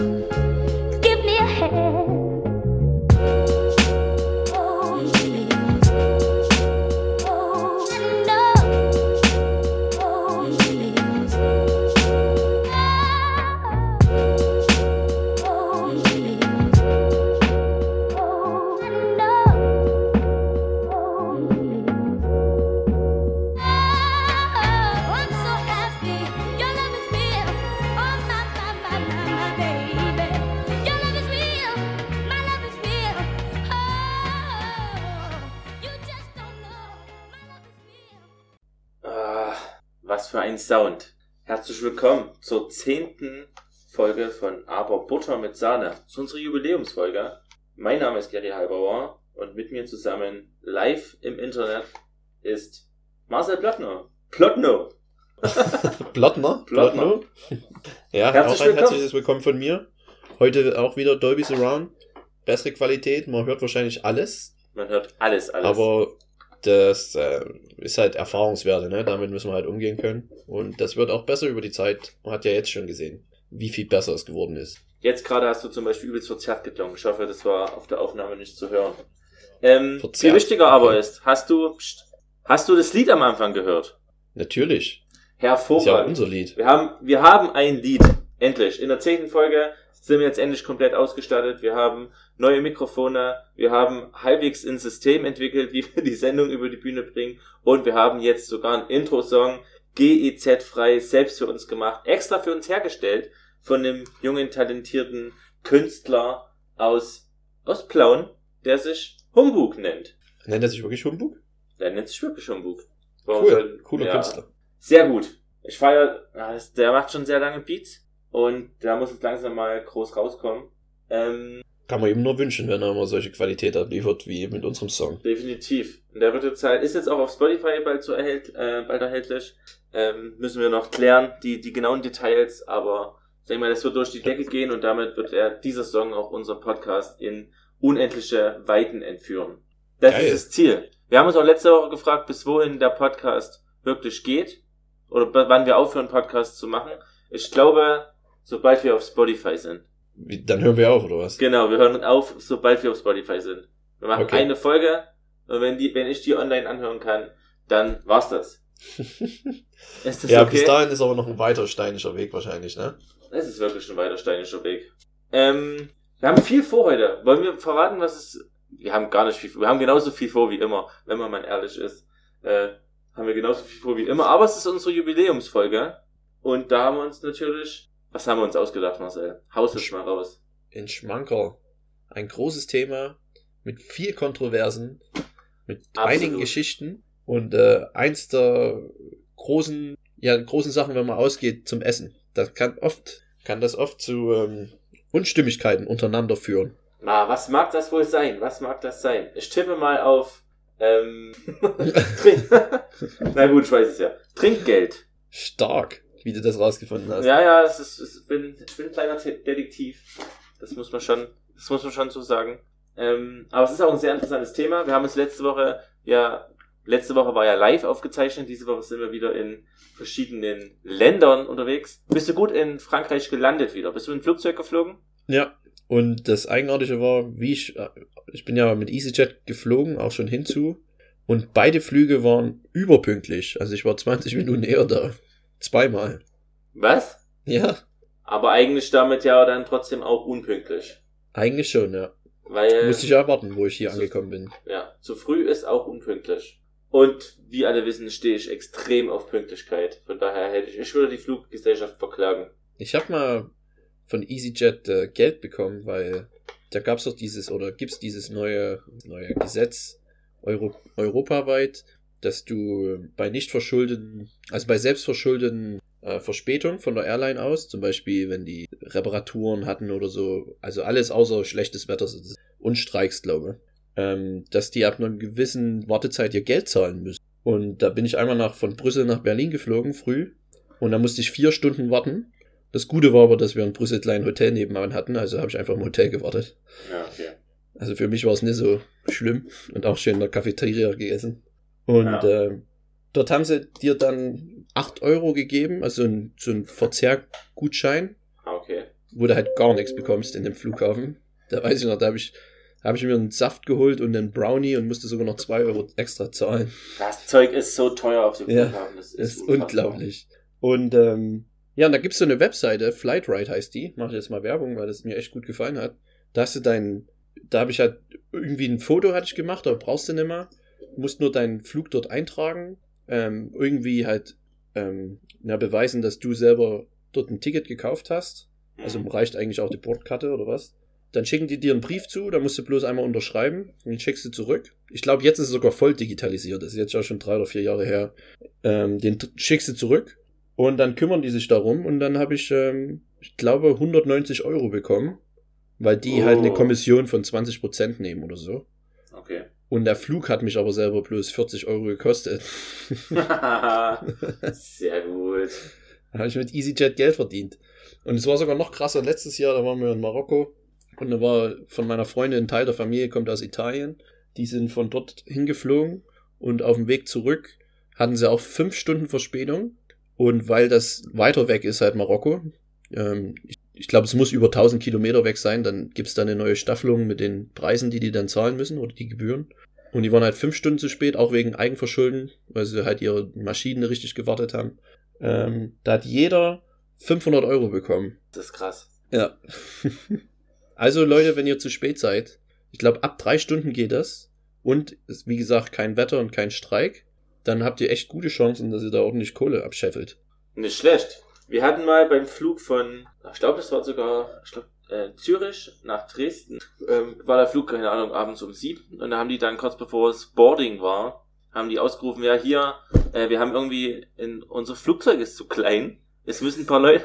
Bye. Willkommen zur zehnten Folge von Aber Butter mit Sahne. Das ist unsere Jubiläumsfolge. Mein Name ist Gary Halbauer und mit mir zusammen live im Internet ist Marcel Plattner. Plotno. Blottner? Blottner. ja, Herzlich auch ein willkommen. herzliches Willkommen von mir. Heute auch wieder Dolby Surround. Bessere Qualität, man hört wahrscheinlich alles, Man hört alles, alles. aber das äh, ist halt Erfahrungswerte, ne? Damit müssen wir halt umgehen können. Und das wird auch besser über die Zeit. Man hat ja jetzt schon gesehen, wie viel besser es geworden ist. Jetzt gerade hast du zum Beispiel übelst verzerrt geklungen. Ich hoffe, das war auf der Aufnahme nicht zu hören. Ähm, viel wichtiger aber ist, hast du, hast du das Lied am Anfang gehört? Natürlich. Ist ja Hervorragend. unser Lied. Wir haben, wir haben ein Lied. Endlich. In der zehnten Folge sind wir jetzt endlich komplett ausgestattet. Wir haben neue Mikrofone. Wir haben halbwegs ein System entwickelt, wie wir die Sendung über die Bühne bringen. Und wir haben jetzt sogar einen Intro-Song GEZ-frei selbst für uns gemacht. Extra für uns hergestellt von einem jungen, talentierten Künstler aus, aus Plauen, der sich Humbug nennt. Nennt er sich wirklich Humbug? Der nennt sich wirklich Humbug. Warum Cool. soll- Cooler ja. Künstler. Sehr gut. Ich feiere, das- der macht schon sehr lange Beats und da muss es langsam mal groß rauskommen. Ähm, Kann man ihm nur wünschen, wenn er immer solche Qualität abliefert wie mit unserem Song. definitiv. Und der halt, ist jetzt auch auf Spotify bald so erhält, äh, bald erhältlich. Ähm, müssen wir noch klären, die, die genauen Details, aber ich denke mal, das wird durch die Decke gehen und damit wird er, dieser Song auch unseren Podcast in unendliche Weiten entführen. Das Geil. ist das Ziel. Wir haben uns auch letzte Woche gefragt, bis wohin der Podcast wirklich geht oder wann wir aufhören, Podcasts zu machen. Ich glaube, sobald wir auf Spotify sind. Wie, dann hören wir auf, oder was? Genau, wir hören auf, sobald wir auf Spotify sind. Wir machen Okay. eine Folge und wenn, die, wenn ich die online anhören kann, dann war's das. Das ja, okay? bis dahin ist aber noch ein weiter steinischer Weg wahrscheinlich, ne? Es ist wirklich ein weiter steinischer Weg. Ähm, wir haben viel vor heute. Wollen wir verraten, was es... Wir haben gar nicht viel vor. Wir haben genauso viel vor wie immer, wenn man mal ehrlich ist. Äh, haben wir genauso viel vor wie immer. Aber es ist unsere Jubiläumsfolge. Und da haben wir uns natürlich... Was haben wir uns ausgedacht, Marcel? Haus es mal raus. in Schmankerl. Ein großes Thema mit viel Kontroversen, mit Absolut. einigen Geschichten und äh, eins der großen, ja, großen Sachen, wenn man ausgeht zum Essen. Das kann oft, kann das oft zu ähm, Unstimmigkeiten untereinander führen. Na, was mag das wohl sein? Was mag das sein? Ich tippe mal auf... Ähm, Na gut, ich weiß es ja. Trinkgeld. Stark, wie du das rausgefunden hast. Ja, ja, es ist, es bin, ich bin ein kleiner Te- Detektiv. Das muss man schon, das muss man schon so sagen. Ähm, aber es ist auch ein sehr interessantes Thema. Wir haben uns letzte Woche, ja, letzte Woche war ja live aufgezeichnet. Diese Woche sind wir wieder in verschiedenen Ländern unterwegs. Bist du gut in Frankreich gelandet wieder? Bist du in ein Flugzeug geflogen? Ja. Und das Eigenartige war, wie ich, äh, ich bin ja mit EasyJet geflogen, auch schon hinzu. Und beide Flüge waren überpünktlich. Also ich war 20 Minuten eher da. Zweimal. Was? Ja, Aber eigentlich damit ja dann trotzdem auch unpünktlich. eigentlich schon, ja. Weil, Musste ich ja warten, wo ich hier so- angekommen bin. ja, zu früh ist auch unpünktlich. Und wie alle wissen, stehe ich extrem auf Pünktlichkeit. Von daher hätte ich, ich würde die Fluggesellschaft verklagen. Ich habe mal von EasyJet äh, Geld bekommen, weil da gab's doch dieses oder gibt's dieses neue neue Gesetz Euro, europaweit, dass du bei nicht verschuldeten, also bei selbstverschuldeten äh, Verspätung von der Airline aus, zum Beispiel wenn die Reparaturen hatten oder so, also alles außer schlechtes Wetter und Streiks, glaube ähm, dass die ab einer gewissen Wartezeit ihr Geld zahlen müssen. Und da bin ich einmal nach von Brüssel nach Berlin geflogen, früh. Und da musste ich vier Stunden warten. Das Gute war aber, dass wir in Brüssel ein kleines Hotel nebenan hatten, also habe ich einfach im Hotel gewartet. Ja, okay. Also für mich war es nicht so schlimm und auch schön in der Cafeteria gegessen. Und Ja. äh, dort haben sie dir dann 8 Euro gegeben, also ein, so ein Verzehrgutschein. Ah, okay. wo du halt gar nichts bekommst in dem Flughafen. Da weiß ich noch, da habe ich, hab ich mir einen Saft geholt und einen Brownie und musste sogar noch zwei Euro extra zahlen. Das Zeug ist so teuer auf dem Ja, Flughafen. Das ist, Das ist unfassbar. unglaublich. Und ähm, ja, und da gibt's so eine Webseite, Flightride heißt die. Mache ich jetzt mal Werbung, weil das mir echt gut gefallen hat. Da hast du dein, da habe ich halt irgendwie ein Foto hatte ich gemacht, aber brauchst du nicht mehr. Du musst nur deinen Flug dort eintragen. Ähm, irgendwie halt ähm, ja, beweisen, dass du selber dort ein Ticket gekauft hast. Also Mhm. reicht eigentlich auch die Bordkarte oder was. Dann schicken die dir einen Brief zu, da musst du bloß einmal unterschreiben und den schickst du zurück. Ich glaube, jetzt ist es sogar voll digitalisiert. Das ist jetzt ja schon drei oder vier Jahre her. Ähm, den schickst du zurück und dann kümmern die sich darum und dann habe ich, ähm, ich glaube, 190 Euro bekommen, weil die Oh. halt eine Kommission von 20% nehmen oder so. Okay. Und der Flug hat mich aber selber bloß 40 Euro gekostet. Sehr gut. Da habe ich mit EasyJet Geld verdient. Und es war sogar noch krasser. Letztes Jahr, da waren wir in Marokko und da war von meiner Freundin ein Teil der Familie, kommt aus Italien. Die sind von dort hingeflogen und auf dem Weg zurück hatten sie auch fünf Stunden Verspätung. Und weil das weiter weg ist, halt Marokko, ähm, ich, ich glaube, es muss über 1000 Kilometer weg sein, dann gibt's da eine neue Staffelung mit den Preisen, die die dann zahlen müssen oder die Gebühren. Und die waren halt fünf Stunden zu spät, auch wegen Eigenverschulden, weil sie halt ihre Maschinen richtig gewartet haben. Ähm, da hat jeder 500 Euro bekommen. Das ist krass. Ja. also Leute, wenn ihr zu spät seid, ich glaube ab drei Stunden geht das und ist wie gesagt kein Wetter und kein Streik, dann habt ihr echt gute Chancen, dass ihr da ordentlich Kohle abscheffelt. Nicht schlecht. Wir hatten mal beim Flug von, ich glaube, das war sogar, ich glaube, äh, Zürich nach Dresden, ähm, war der Flug, keine Ahnung, abends um sieben. Und da haben die dann kurz bevor es Boarding war, haben die ausgerufen, ja hier, äh, wir haben irgendwie, in, unser Flugzeug ist zu klein. Es müssen ein paar Leute,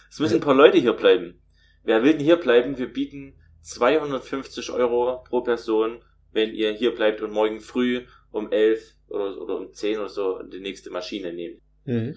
es müssen ein paar Leute hier bleiben. Wer will denn hier bleiben? Wir bieten 250 Euro pro Person, wenn ihr hier bleibt und morgen früh um 11 oder, oder um 10 oder so die nächste Maschine nehmt. Mhm.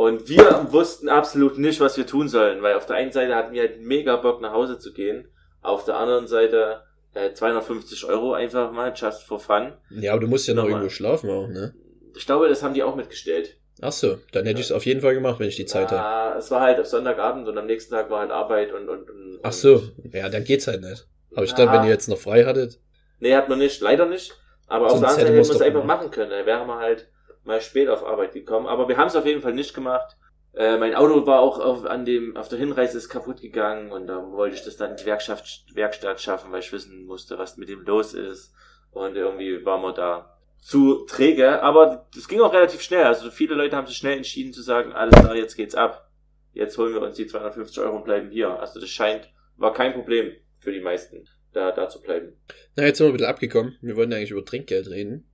Und wir wussten absolut nicht, was wir tun sollen, weil auf der einen Seite hatten wir halt mega Bock nach Hause zu gehen, auf der anderen Seite äh, 250 Euro einfach mal, just for fun. Ja, aber du musst ja noch irgendwo schlafen auch, ne? Ich glaube, das haben die auch mitgestellt. Ach so, dann hätte ich es auf jeden Fall gemacht, wenn ich die Zeit habe. Ah, es war halt auf Sonntagabend und am nächsten Tag war halt Arbeit und... und, und Ach so, ja, dann geht's halt nicht. Aber ich dachte, Ah. wenn ihr jetzt noch frei hattet, Nee, hat man nicht, leider nicht. Aber auf Sonst der anderen hätte Seite hätten man's wir es einfach machen können. Da wären wir halt mal spät auf Arbeit gekommen. Aber wir haben es auf jeden Fall nicht gemacht. Äh, mein Auto war auch auf, an dem, auf der Hinreise ist kaputt gegangen und da wollte ich das dann in die Werkstatt, Werkstatt schaffen, weil ich wissen musste, was mit dem los ist. Und irgendwie waren wir da zu träge. Aber das ging auch relativ schnell. Also viele Leute haben sich schnell entschieden zu sagen, alles klar, jetzt geht's ab. Jetzt holen wir uns die 250 Euro und bleiben hier. Also das scheint, war kein Problem für die meisten, da, da zu bleiben. na, jetzt sind wir ein bisschen abgekommen. Wir wollten eigentlich über Trinkgeld reden.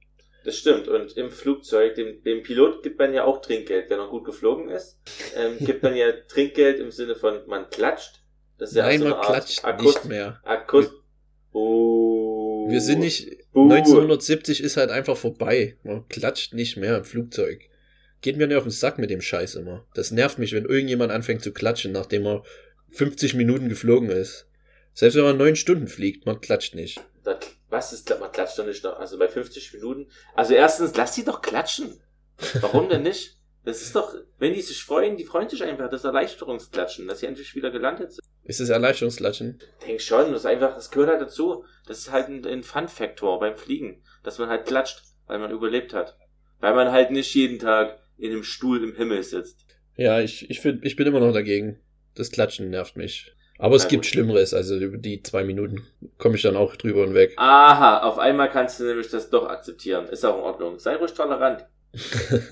Das stimmt. Und im Flugzeug, dem, dem Pilot gibt man ja auch Trinkgeld, wenn er gut geflogen ist. Ähm, gibt man ja Trinkgeld im Sinne von, man klatscht. Das ist ja Nein, so man klatscht Akkus- nicht mehr. Akkus oh. Wir sind nicht, Buh. 1970 ist halt einfach vorbei. Man klatscht nicht mehr im Flugzeug. Geht mir nicht auf den Sack mit dem Scheiß immer. Das nervt mich, wenn irgendjemand anfängt zu klatschen, nachdem er 50 Minuten geflogen ist. Selbst wenn man neun Stunden fliegt, man klatscht nicht. Da, was ist, man klatscht doch nicht noch, also bei 50 Minuten. Also erstens, lass sie doch klatschen. Warum denn nicht? Das ist doch, wenn die sich freuen, die freuen sich einfach, das Erleichterungsklatschen, dass sie endlich wieder gelandet sind. Ist das Erleichterungsklatschen? Denk schon, das ist einfach, das gehört halt dazu. Das ist halt ein, ein Fun-Faktor beim Fliegen, dass man halt klatscht, weil man überlebt hat. Weil man halt nicht jeden Tag in einem Stuhl im Himmel sitzt. Ja, ich, ich, find, ich bin immer noch dagegen. Das Klatschen nervt mich. Aber es Na gibt gut. Schlimmeres, also über die zwei Minuten komme ich dann auch drüber hinweg. Aha, auf einmal kannst du nämlich das doch akzeptieren. Ist auch in Ordnung. Sei ruhig tolerant.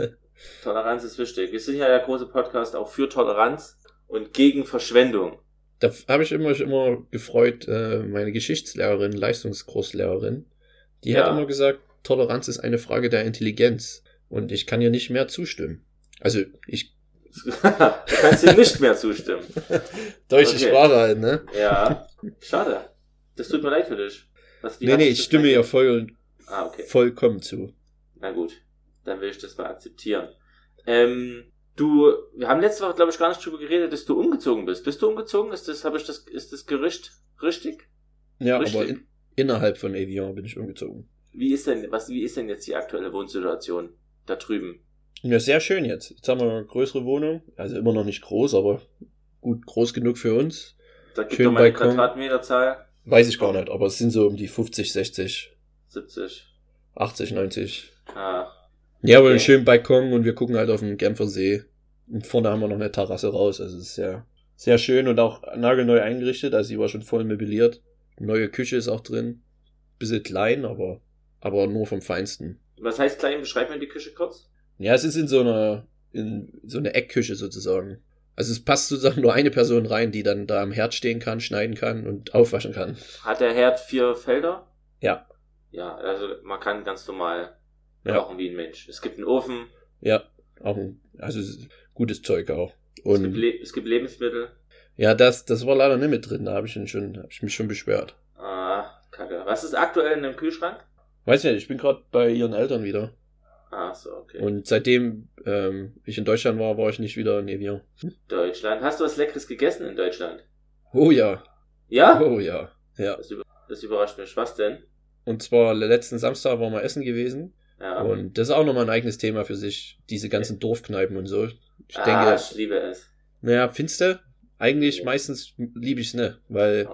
Toleranz ist wichtig. Wir sind ja der große Podcast auch für Toleranz und gegen Verschwendung. Da habe ich immer, mich immer gefreut, äh, meine Geschichtslehrerin, Leistungskurslehrerin, die Ja. hat immer gesagt, Toleranz ist eine Frage der Intelligenz. Und ich kann ihr nicht mehr zustimmen. Also ich du kannst ihm nicht mehr zustimmen. deutsche Okay. Sprache halt, ne? Ja, schade. Das tut mir leid für dich. Was, Nee, nee, ich stimme ihr voll, Ah, okay. vollkommen zu. Na gut, dann will ich das mal akzeptieren. Ähm, du, wir haben letzte Woche, glaube ich, gar nicht drüber geredet, dass du umgezogen bist. Bist du umgezogen? Ist das, habe ich das, ist das Gerücht richtig? Ja, Richtig. aber in, innerhalb von Evian bin ich umgezogen. Wie ist denn, was, wie ist denn jetzt die aktuelle Wohnsituation da drüben? Ja, sehr schön jetzt. Jetzt haben wir eine größere Wohnung. Also immer noch nicht groß, aber gut groß genug für uns. Da gibt Schön mal Balkon. Quadratmeterzahl. Weiß ich gar nicht, aber es sind so um die 50, 60, 70. 80, 90. Ah, Ja, aber Okay. einen schönen Balkon und wir gucken halt auf den Genfer See. Und vorne haben wir noch eine Terrasse raus. Also es ist sehr, sehr schön und auch nagelneu eingerichtet. Also sie war schon voll möbliert. Neue Küche ist auch drin. Bisschen klein, aber, aber nur vom Feinsten. was heißt klein? Beschreib mir die Küche kurz. Ja, es ist in so einer, in so einer Eckküche sozusagen. Also es passt sozusagen nur eine Person rein, die dann da am Herd stehen kann, schneiden kann und aufwaschen kann. Hat der Herd vier Felder? Ja. Ja, also man kann ganz normal Ja. kochen wie ein Mensch. Es gibt einen Ofen, Ja, auch ein, also es ist gutes Zeug auch. es gibt, Und Le es gibt Lebensmittel. ja, das, das war leider nicht mit drin. Da habe ich, schon, hab ich mich schon beschwert. Ah, kacke. Was ist aktuell in dem Kühlschrank? Weiß nicht, ich bin gerade bei ihren Eltern wieder. Ah, so, okay. Und seitdem ähm, ich in Deutschland war, war ich nicht wieder in Evian. Deutschland. Hast du was Leckeres gegessen in Deutschland? Oh ja, Ja? oh ja, ja. Das, über das überrascht mich. Was denn? Und zwar letzten Samstag waren wir essen gewesen. Ja. Und das ist auch nochmal ein eigenes Thema für sich. Diese ganzen Dorfkneipen und so. Ich ah, denke, ich liebe es. naja, findest du? Eigentlich Ja. meistens liebe ich es nicht, weil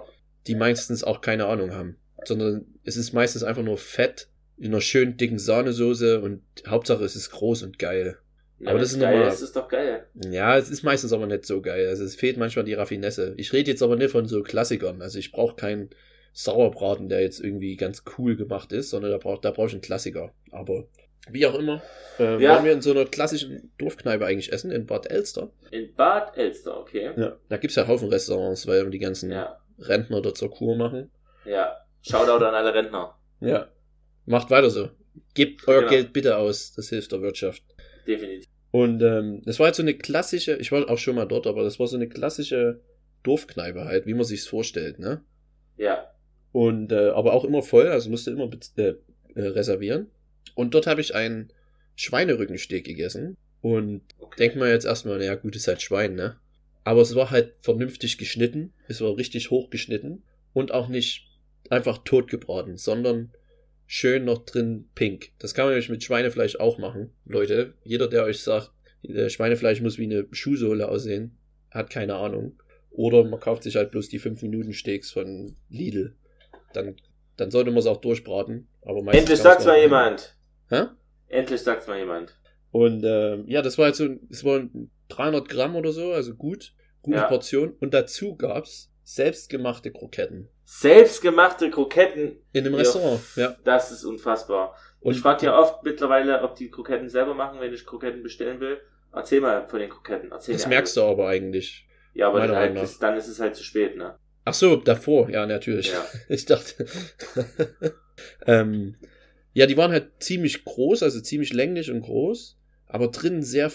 die meistens auch keine Ahnung haben. Sondern es ist meistens einfach nur Fett in einer schönen dicken Sahnesoße und Hauptsache es ist groß und geil. Ja, Aber das ist geil. normal. Das ist doch geil. Ja, es ist meistens aber nicht so geil. Also es fehlt manchmal die Raffinesse. Ich rede jetzt aber nicht von so Klassikern. Also ich brauche keinen Sauerbraten, der jetzt irgendwie ganz cool gemacht ist, sondern da brauche da brauch ich einen Klassiker. Aber wie auch immer, äh, Ja. waren wir in so einer klassischen Dorfkneipe eigentlich essen, in Bad Elster. In Bad Elster, okay. Ja. Da gibt's ja Haufen Restaurants, weil die ganzen Ja. Rentner dort zur Kur machen. Ja. Shoutout an alle Rentner. Ja. Macht weiter so. Gebt euer Genau. Geld bitte aus. Das hilft der Wirtschaft. Definitiv. Und ähm, das war halt so eine klassische, ich war auch schon mal dort, aber das war so eine klassische Dorfkneipe halt, wie man sich's vorstellt, ne? Ja. Und äh, aber auch immer voll, also musste immer äh, äh, reservieren. Und dort habe ich einen Schweinerückensteak gegessen und Okay. denk mal jetzt erstmal, naja, gut, ist halt Schwein, ne? Aber es war halt vernünftig geschnitten, es war richtig hoch geschnitten und auch nicht einfach tot gebraten, sondern schön noch drin pink. Das kann man nämlich mit Schweinefleisch auch machen, Leute. Jeder, der euch sagt, äh, Schweinefleisch muss wie eine Schuhsohle aussehen, hat keine Ahnung. Oder man kauft sich halt bloß die 5-Minuten-Steaks von Lidl. Dann, dann sollte man es auch durchbraten. Aber Endlich sagt's mal jemand. Hä? Endlich sagt's mal jemand. Und ähm, ja, das war jetzt so, es waren 300 Gramm oder so, also gut, gute Ja. Portion. Und dazu gab's selbstgemachte Kroketten Selbstgemachte Kroketten. in einem Ja, Restaurant. Ja. Das ist unfassbar. Und ich frage ja oft mittlerweile, ob die Kroketten selber machen, wenn ich Kroketten bestellen will. Erzähl mal von den Kroketten. Erzähl das merkst du aber eigentlich. Ja, aber dann, halt, ist, dann ist es halt zu spät, ne? Ach so, davor, ja, natürlich. Ja. Ich dachte. ähm, ja, die waren halt ziemlich groß, also ziemlich länglich und groß, aber drinnen sehr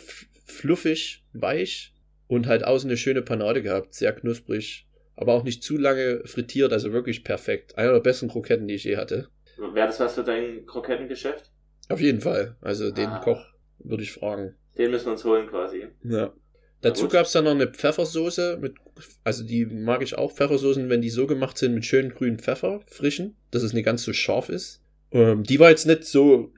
fluffig, weich und halt außen eine schöne Panade gehabt, sehr knusprig, aber auch nicht zu lange frittiert, also wirklich perfekt. Einer der besten Kroketten, die ich je hatte. Wäre das was für dein Krokettengeschäft? Auf jeden Fall. Also den Ah. Koch würde ich fragen. Den müssen wir uns holen quasi. Ja. Dazu gut. gab's dann noch eine Pfeffersoße mit, also die mag ich auch, Pfeffersoßen, wenn die so gemacht sind mit schönen grünen Pfeffer, frischen, dass es nicht ganz so scharf ist. Ähm, die war jetzt nicht so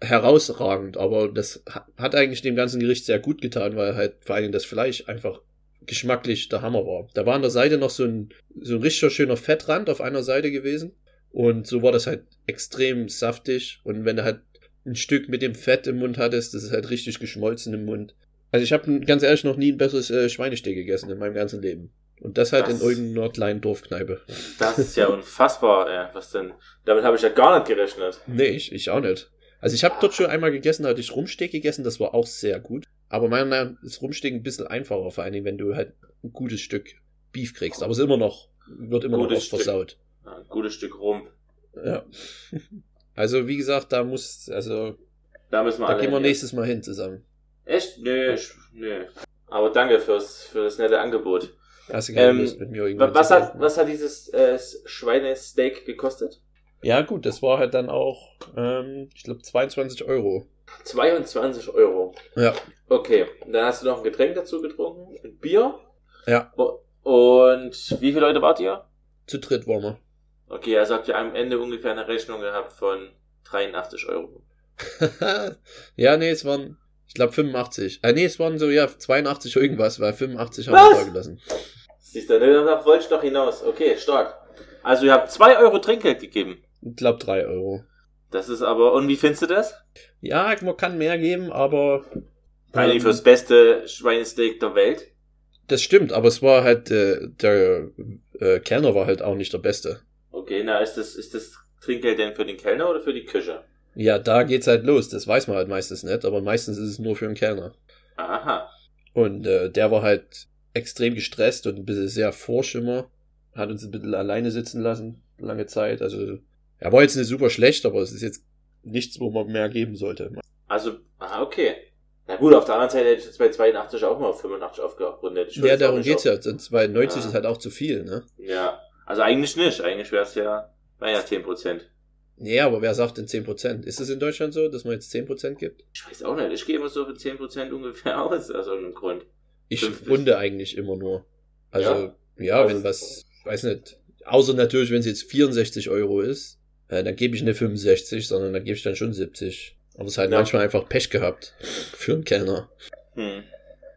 herausragend, aber das ha- hat eigentlich dem ganzen Gericht sehr gut getan, weil halt vor allem das Fleisch einfach geschmacklich der Hammer war. Da war an der Seite noch so ein, so ein richtig schöner Fettrand auf einer Seite gewesen und so war das halt extrem saftig und wenn du halt ein Stück mit dem Fett im Mund hattest, das ist halt richtig geschmolzen im Mund. Also ich habe ganz ehrlich noch nie ein besseres äh, Schweinesteak gegessen in meinem ganzen Leben. Und das halt Das- in irgendeiner kleinen Dorfkneipe. Das ist ja unfassbar, ey. Was denn? Damit habe ich ja gar nicht gerechnet. Nee, ich, ich auch nicht. Also ich habe dort schon einmal gegessen, da hatte ich Rumsteak gegessen, das war auch sehr gut. Aber meiner Meinung nach ist Rumsteak ein bisschen einfacher, vor allen Dingen, wenn du halt ein gutes Stück Beef kriegst. Aber es ist immer noch, wird immer Gutes noch oft Stück. versaut. Ja, ein gutes Stück Rump. Ja. Also wie gesagt, da muss, also Da müssen wir da gehen wir nächstes Mal hin zusammen. Echt? Nö, ich, nö. Aber danke fürs, für das nette Angebot. Hast du keine Ähm, Lust mit mir irgendwann Wa- Was hat, was hat dieses äh, Schweinesteak gekostet? Ja gut, das war halt dann auch, ähm, ich glaube 22 Euro. 22 Euro. Ja. Okay, dann hast du noch ein Getränk dazu getrunken, ein Bier. Ja. Und wie viele Leute wart ihr? Zu dritt waren wir. Okay, also habt ihr am Ende ungefähr eine Rechnung gehabt von 83 Euro. ja, nee, es waren, Ich glaube 85. Ah nee, es waren so, ja, 82 irgendwas, weil 85 haben Was? wir da gelassen. Siehst du, darauf wollte ich doch hinaus. Okay, stark. Also ihr habt 2 Euro Trinkgeld gegeben. Ich glaube 3 Euro. Das ist aber, und wie findest du das? Ja, man kann mehr geben, aber. Eigentlich ähm, fürs beste Schweinesteak der Welt. Das stimmt, aber es war halt, äh, der äh, Kellner war halt auch nicht der Beste. Okay, na, ist das, ist das Trinkgeld denn für den Kellner oder für die Küche? Ja, da geht's halt los. Das weiß man halt meistens nicht, aber meistens ist es nur für den Kellner. Aha. Und äh, der war halt extrem gestresst und ein bisschen sehr vorschimmer. Hat uns ein bisschen alleine sitzen lassen, lange Zeit. Also, er war jetzt nicht super schlecht, aber es ist jetzt nichts, wo man mehr geben sollte. Also, ah, okay. Na gut, auf der anderen Seite hätte ich jetzt bei 82 auch mal auf 85 aufgerundet. Ja, darum geht's auf- ja. Sonst- Weil 90 Ja. ist halt auch zu viel, ne? Ja. Also eigentlich nicht. Eigentlich wäre es ja, naja, 10%. Nee, aber wer sagt denn 10%? Ist es in Deutschland so, dass man jetzt 10% gibt? Ich weiß auch nicht. Ich gehe immer so für 10% ungefähr aus, aus irgendeinem Grund. Ich 50. runde eigentlich immer nur. Also, ja, Also- wenn was, weiß nicht. Außer natürlich, wenn es jetzt 64 Euro ist, äh, dann gebe ich nicht 65, sondern dann gebe ich dann schon 70. Aber es ist halt Ja. manchmal einfach Pech gehabt für einen Kellner. Hm.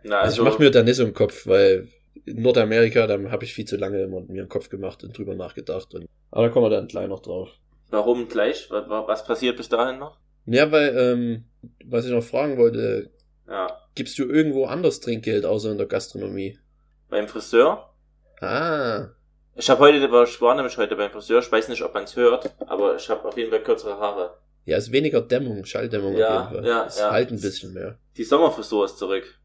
Na, Also, also, ich mache mir da nicht so einen Kopf, weil in Nordamerika, da habe ich viel zu lange immer mir einen Kopf gemacht und drüber nachgedacht. Und, aber da kommen wir dann gleich noch drauf. warum gleich? Was, was passiert bis dahin noch? Ja, weil, ähm, was ich noch fragen wollte, Ja. gibst du irgendwo anders Trinkgeld außer in der Gastronomie? Beim Friseur? Ah, Ich habe heute, ich war nämlich heute beim Friseur, ich weiß nicht, ob man es hört, aber ich habe auf jeden Fall kürzere Haare. ja, ist weniger Dämmung, Schalldämmung Ja, auf jeden Fall. ja, es ja. halt ein bisschen mehr. Die Sommerfrisur ist zurück.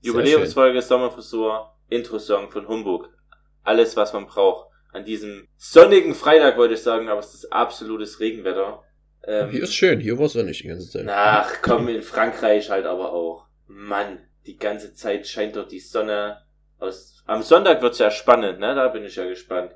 Jubiläumsfolge Sommerfrisur, Intro-Song von Humbug. Alles, was man braucht. An diesem sonnigen Freitag wollte ich sagen, aber es ist absolutes Regenwetter. Ähm, Hier ist schön, hier war es ja nicht die ganze Zeit. Ach komm, in Frankreich halt aber auch. Mann, die ganze Zeit scheint dort die Sonne aus. Am Sonntag wird's ja spannend, ne? Da bin ich ja gespannt.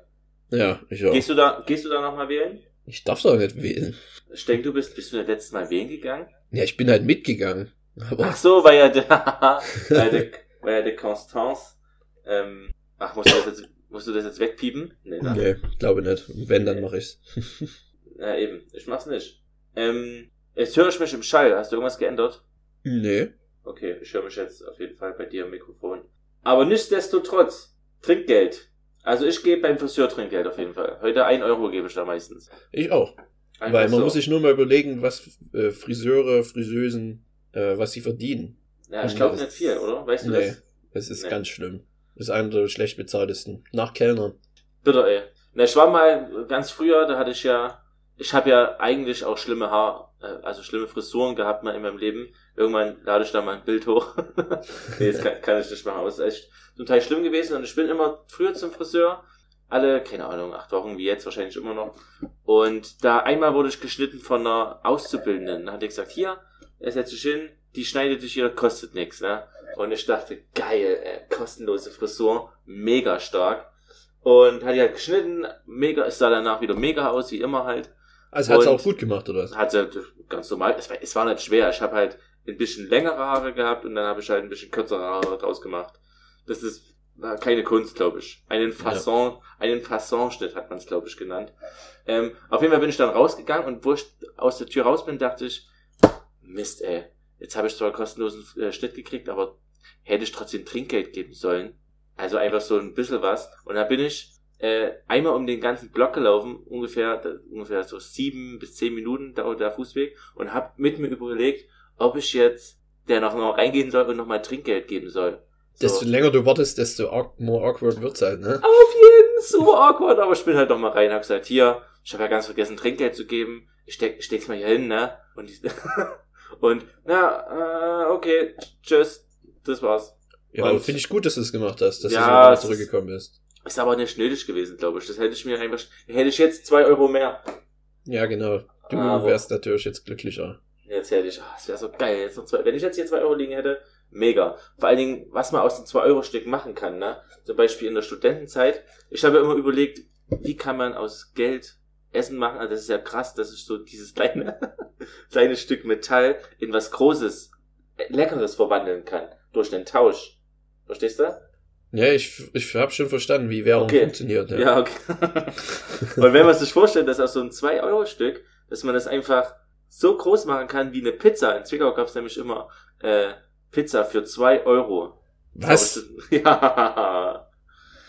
Ja, ich auch. Gehst du da, gehst du da nochmal wählen? Ich darf doch nicht wählen. Ich denke, du bist, bist du das letzte Mal wählen gegangen? Ja, ich bin halt mitgegangen. Aber Ach so, weil ja der, weil der, weil ja der Constance, ähm, ach, musst du das jetzt, musst du das jetzt wegpiepen? Nee, ne? nee, glaube nicht. Wenn, dann mache ich's. Ja, eben. Ich mach's nicht. Ähm, jetzt höre ich mich im Schall. Hast du irgendwas geändert? nee. Okay, ich höre mich jetzt auf jeden Fall bei dir im Mikrofon. Aber nichtsdestotrotz, Trinkgeld. Also ich gebe beim Friseur Trinkgeld auf jeden Fall. Heute ein Euro gebe ich da meistens. Ich auch. Einfach Weil man so. muss sich nur mal überlegen, was äh, Friseure, Friseusen, äh, was sie verdienen. Ja, ich glaube nicht viel, oder? Weißt du Nee. das? Das ist Nee. ganz schlimm. Das ist einer der schlecht bezahltesten. Nach Kellnern. Bitter, ey. Na, ich war mal ganz früher, da hatte ich ja, ich habe ja eigentlich auch schlimme Haar, also schlimme Frisuren gehabt mal in meinem Leben. Irgendwann lade ich da mal ein Bild hoch. nee, das kann, kann ich nicht machen, aber es ist echt zum Teil schlimm gewesen und ich bin immer früher zum Friseur. Alle, keine Ahnung, acht Wochen wie jetzt wahrscheinlich immer noch. Und da einmal wurde ich geschnitten von einer Auszubildenden. Da hat die gesagt, hier, er setzt dich hin, die schneidet dich hier, kostet nichts, ne? Und ich dachte, geil, ey, kostenlose Frisur, mega stark. Und hat die halt geschnitten, mega, es sah danach wieder mega aus, wie immer halt. Also hat's Und- auch gut gemacht, oder was? Hat sie ganz normal, es war, es war nicht schwer, ich habe halt ein bisschen längere Haare gehabt und dann habe ich halt ein bisschen kürzere Haare draus gemacht. Das ist war keine Kunst, glaube ich. Einen Fasson, einen Fasson-Schnitt hat man es, glaube ich, genannt. Ähm, auf jeden Fall bin ich dann rausgegangen und wo ich aus der Tür raus bin, dachte ich, Mist, ey, jetzt habe ich zwar einen kostenlosen äh, Schnitt gekriegt, aber hätte ich trotzdem Trinkgeld geben sollen. Also einfach so ein bisschen was. Und da bin ich äh, einmal um den ganzen Block gelaufen, ungefähr, ungefähr so sieben bis zehn Minuten dauert der Fußweg und habe mit mir überlegt, ob ich jetzt der noch mal reingehen soll und nochmal Trinkgeld geben soll. So. Desto länger du wartest, desto more awkward wird's halt, ne? Auf jeden so awkward, aber ich bin halt noch mal rein, hab gesagt, hier, ich habe ja ganz vergessen, Trinkgeld zu geben. Ich steck, ich steck's mal hier hin, ne? Und die, und na, äh, okay, tschüss, das war's. Ja, finde ich gut, dass du es gemacht hast, dass Ja, du so zurückgekommen bist. Ist aber nicht nötig gewesen, glaube ich. Das hätte ich mir einfach, hätte ich jetzt zwei Euro mehr. Ja, genau. Du Aber- wärst natürlich jetzt glücklicher. Jetzt hätte ich, ah, es wäre so geil, jetzt noch zwei, wenn ich jetzt hier zwei Euro liegen hätte, mega. Vor allen Dingen, was man aus den zwei Euro Stück machen kann, ne? Zum Beispiel in der Studentenzeit. Ich habe ja immer überlegt, wie kann man aus Geld Essen machen? Also das ist ja krass, dass ich so dieses kleine, kleine Stück Metall in was Großes, Leckeres verwandeln kann. Durch den Tausch. Verstehst du? Ja, ich, ich habe schon verstanden, wie Währung Okay. funktioniert. Ja. Ja, okay. Und wenn man sich vorstellt, dass aus so ein 2-Euro-Stück, dass man das einfach so groß machen kann wie eine Pizza. In Zwickau gab es nämlich immer äh, Pizza für zwei Euro. Was? Ja.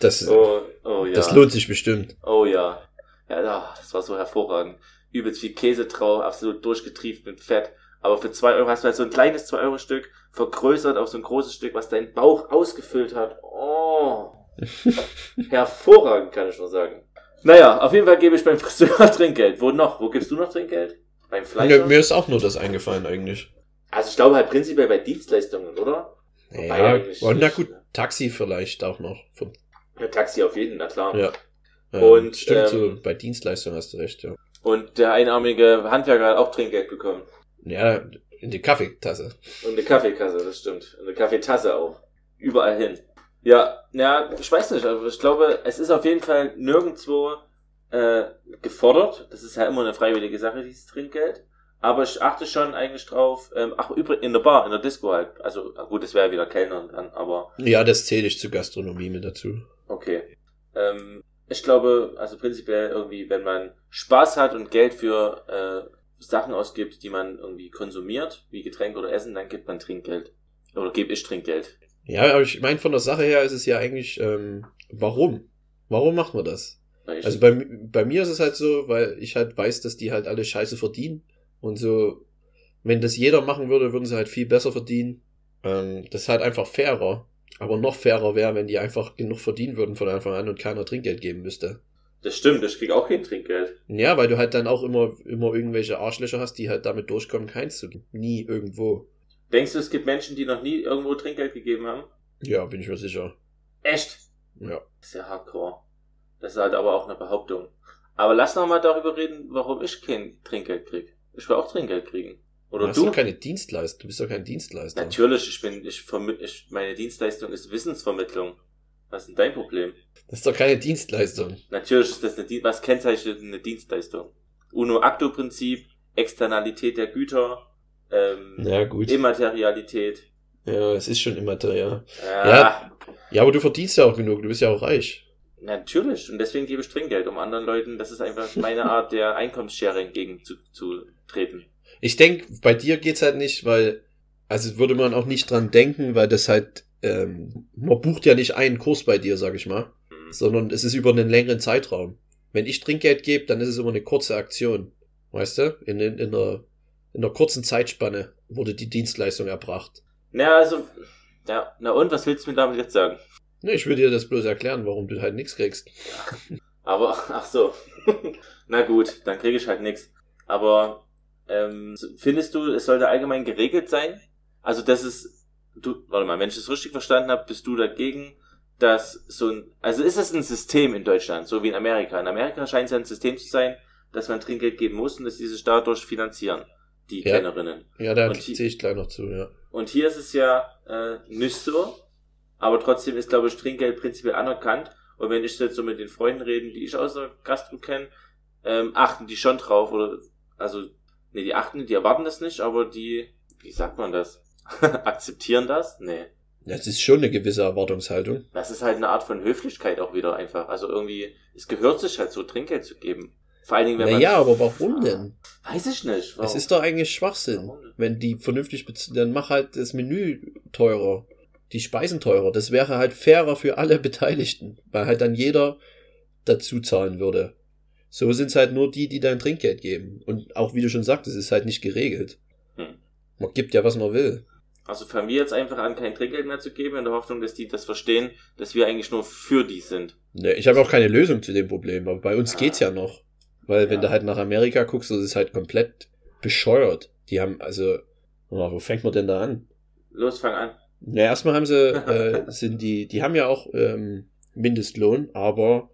Das, Oh, oh ja. das lohnt sich bestimmt. Oh ja. Ja, das war so hervorragend. Übelst viel Käse drauf, absolut durchgetrieft mit Fett. Aber für zwei Euro hast du halt so ein kleines 2-Euro-Stück vergrößert auf so ein großes Stück, was deinen Bauch ausgefüllt hat. Oh. Hervorragend, kann ich nur sagen. Naja, auf jeden Fall gebe ich beim Friseur Trinkgeld. Wo noch? Wo gibst du noch Trinkgeld? Beim Fleischer? Ja, mir ist auch nur das eingefallen eigentlich. Also ich glaube halt prinzipiell bei Dienstleistungen, oder? Ja, und na gut, Taxi vielleicht auch noch. Vom, Ja, Taxi auf jeden, na klar. ja. Ähm, Und, stimmt ähm, so, bei Dienstleistungen hast du recht, ja. Und der einarmige Handwerker hat auch Trinkgeld bekommen. Ja, in die Kaffeetasse. Und eine Kaffeekasse, das stimmt. Und eine Kaffeetasse auch. Überall hin. Ja, ja, ich weiß nicht, aber ich glaube, es ist auf jeden Fall nirgendwo äh, gefordert. Das ist ja immer eine freiwillige Sache, dieses Trinkgeld. Aber ich achte schon eigentlich drauf, ähm, ach, übrigens in der Bar, in der Disco halt. Also, gut, das wäre wieder Kellnern dann, aber Ja, das zähle ich zur Gastronomie mit dazu. okay. Ähm, ich glaube, also prinzipiell irgendwie, wenn man Spaß hat und Geld für äh, Sachen ausgibt, die man irgendwie konsumiert, wie Getränke oder Essen, dann gibt man Trinkgeld. Oder gebe ich Trinkgeld. Ja, aber ich meine, von der Sache her ist es ja eigentlich, ähm, warum? Warum macht man das? Also bei, bei mir ist es halt so, weil ich halt weiß, dass die halt alle Scheiße verdienen. Und so, wenn das jeder machen würde, würden sie halt viel besser verdienen. Ähm, das ist halt einfach fairer. Aber noch fairer wäre, wenn die einfach genug verdienen würden von Anfang an und keiner Trinkgeld geben müsste. Das stimmt, ich krieg auch kein Trinkgeld. Ja, weil du halt dann auch immer, immer irgendwelche Arschlöcher hast, die halt damit durchkommen, keins zu geben. Nie irgendwo. Denkst du, es gibt Menschen, die noch nie irgendwo Trinkgeld gegeben haben? Ja, bin ich mir sicher. Echt? Ja. Das ist ja hardcore. Das ist halt aber auch eine Behauptung. Aber lass noch mal darüber reden, warum ich kein Trinkgeld krieg. Ich will auch Trinkgeld kriegen. Oder du hast du? doch keine Dienstleister. Du bist doch kein Dienstleister. Natürlich, ich bin, ich vermi ich, meine Dienstleistung ist Wissensvermittlung. Was ist denn dein Problem? Das ist doch keine Dienstleistung. Natürlich ist das eine Dienst, was kennzeichnet eine Dienstleistung? Uno-Acto-Prinzip, Externalität der Güter, ähm, Ja, gut. Immaterialität. Ja, es ist schon immaterial. Ja, Ja. Ja, aber du verdienst ja auch genug. Du bist ja auch reich. Natürlich. Und deswegen gebe ich Trinkgeld, um anderen Leuten, das ist einfach meine Art der Einkommensschere entgegenzutreten. Ich denke, bei dir geht's halt nicht, weil, also würde man auch nicht dran denken, weil das halt, ähm, man bucht ja nicht einen Kurs bei dir, sag ich mal, Mhm. sondern es ist über einen längeren Zeitraum. Wenn ich Trinkgeld gebe, dann ist es immer eine kurze Aktion. Weißt du? In, in, in, einer, in einer kurzen Zeitspanne wurde die Dienstleistung erbracht. Na, also, ja, na und, was willst du mir damit jetzt sagen? Ne, ich will dir das bloß erklären, warum du halt nichts kriegst. Aber, ach so. na gut, dann kriege ich halt nichts. Aber, ähm, findest du, es sollte allgemein geregelt sein? Also, das ist, du, warte mal, wenn ich das richtig verstanden habe, bist du dagegen, dass so ein, also ist es ein System in Deutschland, so wie in Amerika. In Amerika scheint es ja ein System zu sein, dass man Trinkgeld geben muss und dass die sich dadurch finanzieren, die Ja. Kennerinnen. Ja, da zähle ich gleich noch zu, ja. Und hier ist es ja äh, nicht so, aber trotzdem ist, glaube ich, Trinkgeld prinzipiell anerkannt. Und wenn ich jetzt so mit den Freunden rede, die ich aus der Gastro kenne, ähm, achten die schon drauf. Oder also, nee, die achten, die erwarten das nicht, aber die, wie sagt man das? Akzeptieren das? Nee. Das ist schon eine gewisse Erwartungshaltung. Das ist halt eine Art von Höflichkeit auch wieder einfach. Also irgendwie, es gehört sich halt so, Trinkgeld zu geben. Vor allen Dingen, wenn man. Naja, aber warum denn? Weiß ich nicht. Warum? Es ist doch eigentlich Schwachsinn. Wenn die vernünftig beziehen, dann mach halt das Menü teurer. Die Speisen teurer. Das wäre halt fairer für alle Beteiligten. Weil halt dann jeder dazu zahlen würde. So sind es halt nur die, die dein Trinkgeld geben. Und auch wie du schon sagtest, ist halt nicht geregelt. Hm. Man gibt ja, was man will. Also fangen wir jetzt einfach an, kein Trinkgeld mehr zu geben, in der Hoffnung, dass die das verstehen, dass wir eigentlich nur für die sind. Ne, ich habe auch keine Lösung zu dem Problem, aber bei uns Ah. geht's ja noch. Weil wenn Ja. du halt nach Amerika guckst, das ist halt komplett bescheuert. Die haben, also, oh, wo fängt man denn da an? Los, fang an. Na, erstmal haben sie, äh, sind die, die haben ja auch ähm, Mindestlohn, aber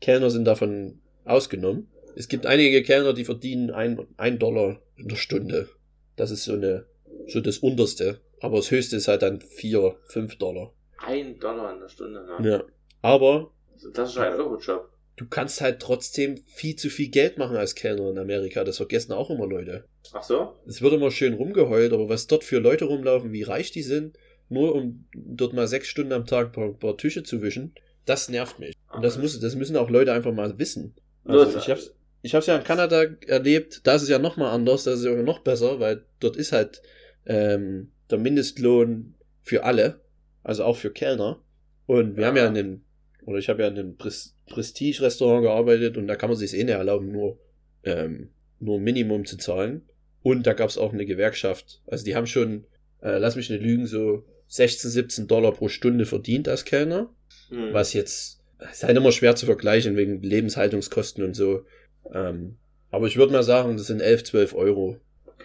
Kellner sind davon ausgenommen. Es gibt einige Kellner, die verdienen ein, ein Dollar in der Stunde. Das ist so eine, so das unterste. Aber das höchste ist halt dann vier, fünf Dollar. Ein Dollar in der Stunde. Ne? Ja. Aber Das ist schon ein Eurojob. du kannst halt trotzdem viel zu viel Geld machen als Kellner in Amerika. Das vergessen auch immer Leute. Ach so? Es wird immer schön rumgeheult, aber was dort für Leute rumlaufen, wie reich die sind, nur um dort mal sechs Stunden am Tag ein paar, paar Tische zu wischen, das nervt mich. Und das, Okay. muss, das müssen auch Leute einfach mal wissen. Also Los, ich hab's, ich habe es ja in Kanada erlebt, da ist es ja noch mal anders, da ist es ja noch besser, weil dort ist halt ähm, der Mindestlohn für alle, also auch für Kellner. Und wir Ja. haben ja in einem, oder ich habe ja in einem Pres Prestige-Restaurant gearbeitet und da kann man sich eh nicht erlauben, nur, ähm, nur Minimum zu zahlen. Und da gab es auch eine Gewerkschaft. Also die haben schon, äh, lass mich nicht lügen, so 16, 17 Dollar pro Stunde verdient als Kellner Hm. was jetzt ist halt immer schwer zu vergleichen wegen Lebenshaltungskosten und so. Ähm, aber ich würde mal sagen, das sind 11, 12 Euro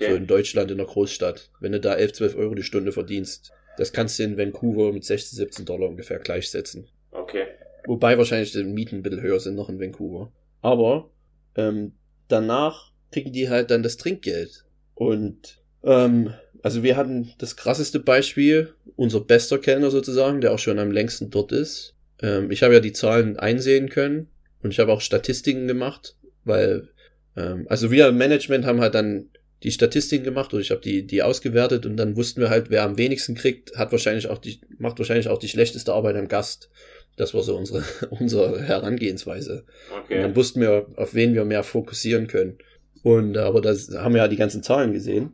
so Okay. in Deutschland in der Großstadt. Wenn du da 11, 12 Euro die Stunde verdienst, das kannst du in Vancouver mit 16, 17 Dollar ungefähr gleichsetzen. Okay. Wobei wahrscheinlich die Mieten ein bisschen höher sind noch in Vancouver. Aber ähm, danach kriegen die halt dann das Trinkgeld. Und ähm, also wir hatten das krasseste Beispiel, unser bester Kellner sozusagen, der auch schon am längsten dort ist. Ähm, ich habe ja die Zahlen einsehen können und ich habe auch Statistiken gemacht, weil ähm, also wir im Management haben halt dann die Statistiken gemacht oder ich habe die die ausgewertet und dann wussten wir halt, wer am wenigsten kriegt, hat wahrscheinlich auch die macht wahrscheinlich auch die schlechteste Arbeit am Gast. Das war so unsere unsere Herangehensweise. Und Okay. dann wussten wir, auf wen wir mehr fokussieren können. Und äh, aber das haben wir ja die ganzen Zahlen gesehen.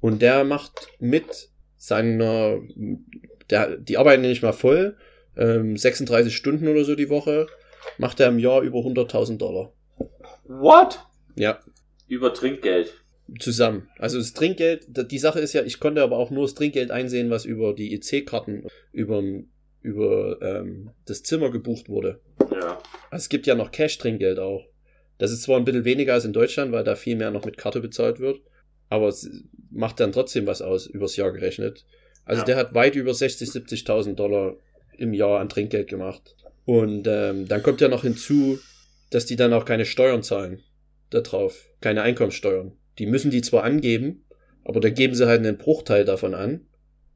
Und der macht mit seiner, der, die arbeiten nicht mal voll, ähm, 36 Stunden oder so die Woche, macht er im Jahr über 100.000 Dollar. What? Ja, Über Trinkgeld. Zusammen. Also das Trinkgeld, die Sache ist ja, ich konnte aber auch nur das Trinkgeld einsehen, was über die EC-Karten, über, über ähm, das Zimmer gebucht wurde. Ja. Also es gibt ja noch Cash-Trinkgeld auch. Das ist zwar ein bisschen weniger als in Deutschland, weil da viel mehr noch mit Karte bezahlt wird, aber es macht dann trotzdem was aus, übers Jahr gerechnet. Also Ja. der hat weit über 60, 70.000 Dollar im Jahr an Trinkgeld gemacht. Und ähm, dann kommt ja noch hinzu, dass die dann auch keine Steuern zahlen da drauf, keine Einkommenssteuern. Die müssen die zwar angeben, aber da geben sie halt einen Bruchteil davon an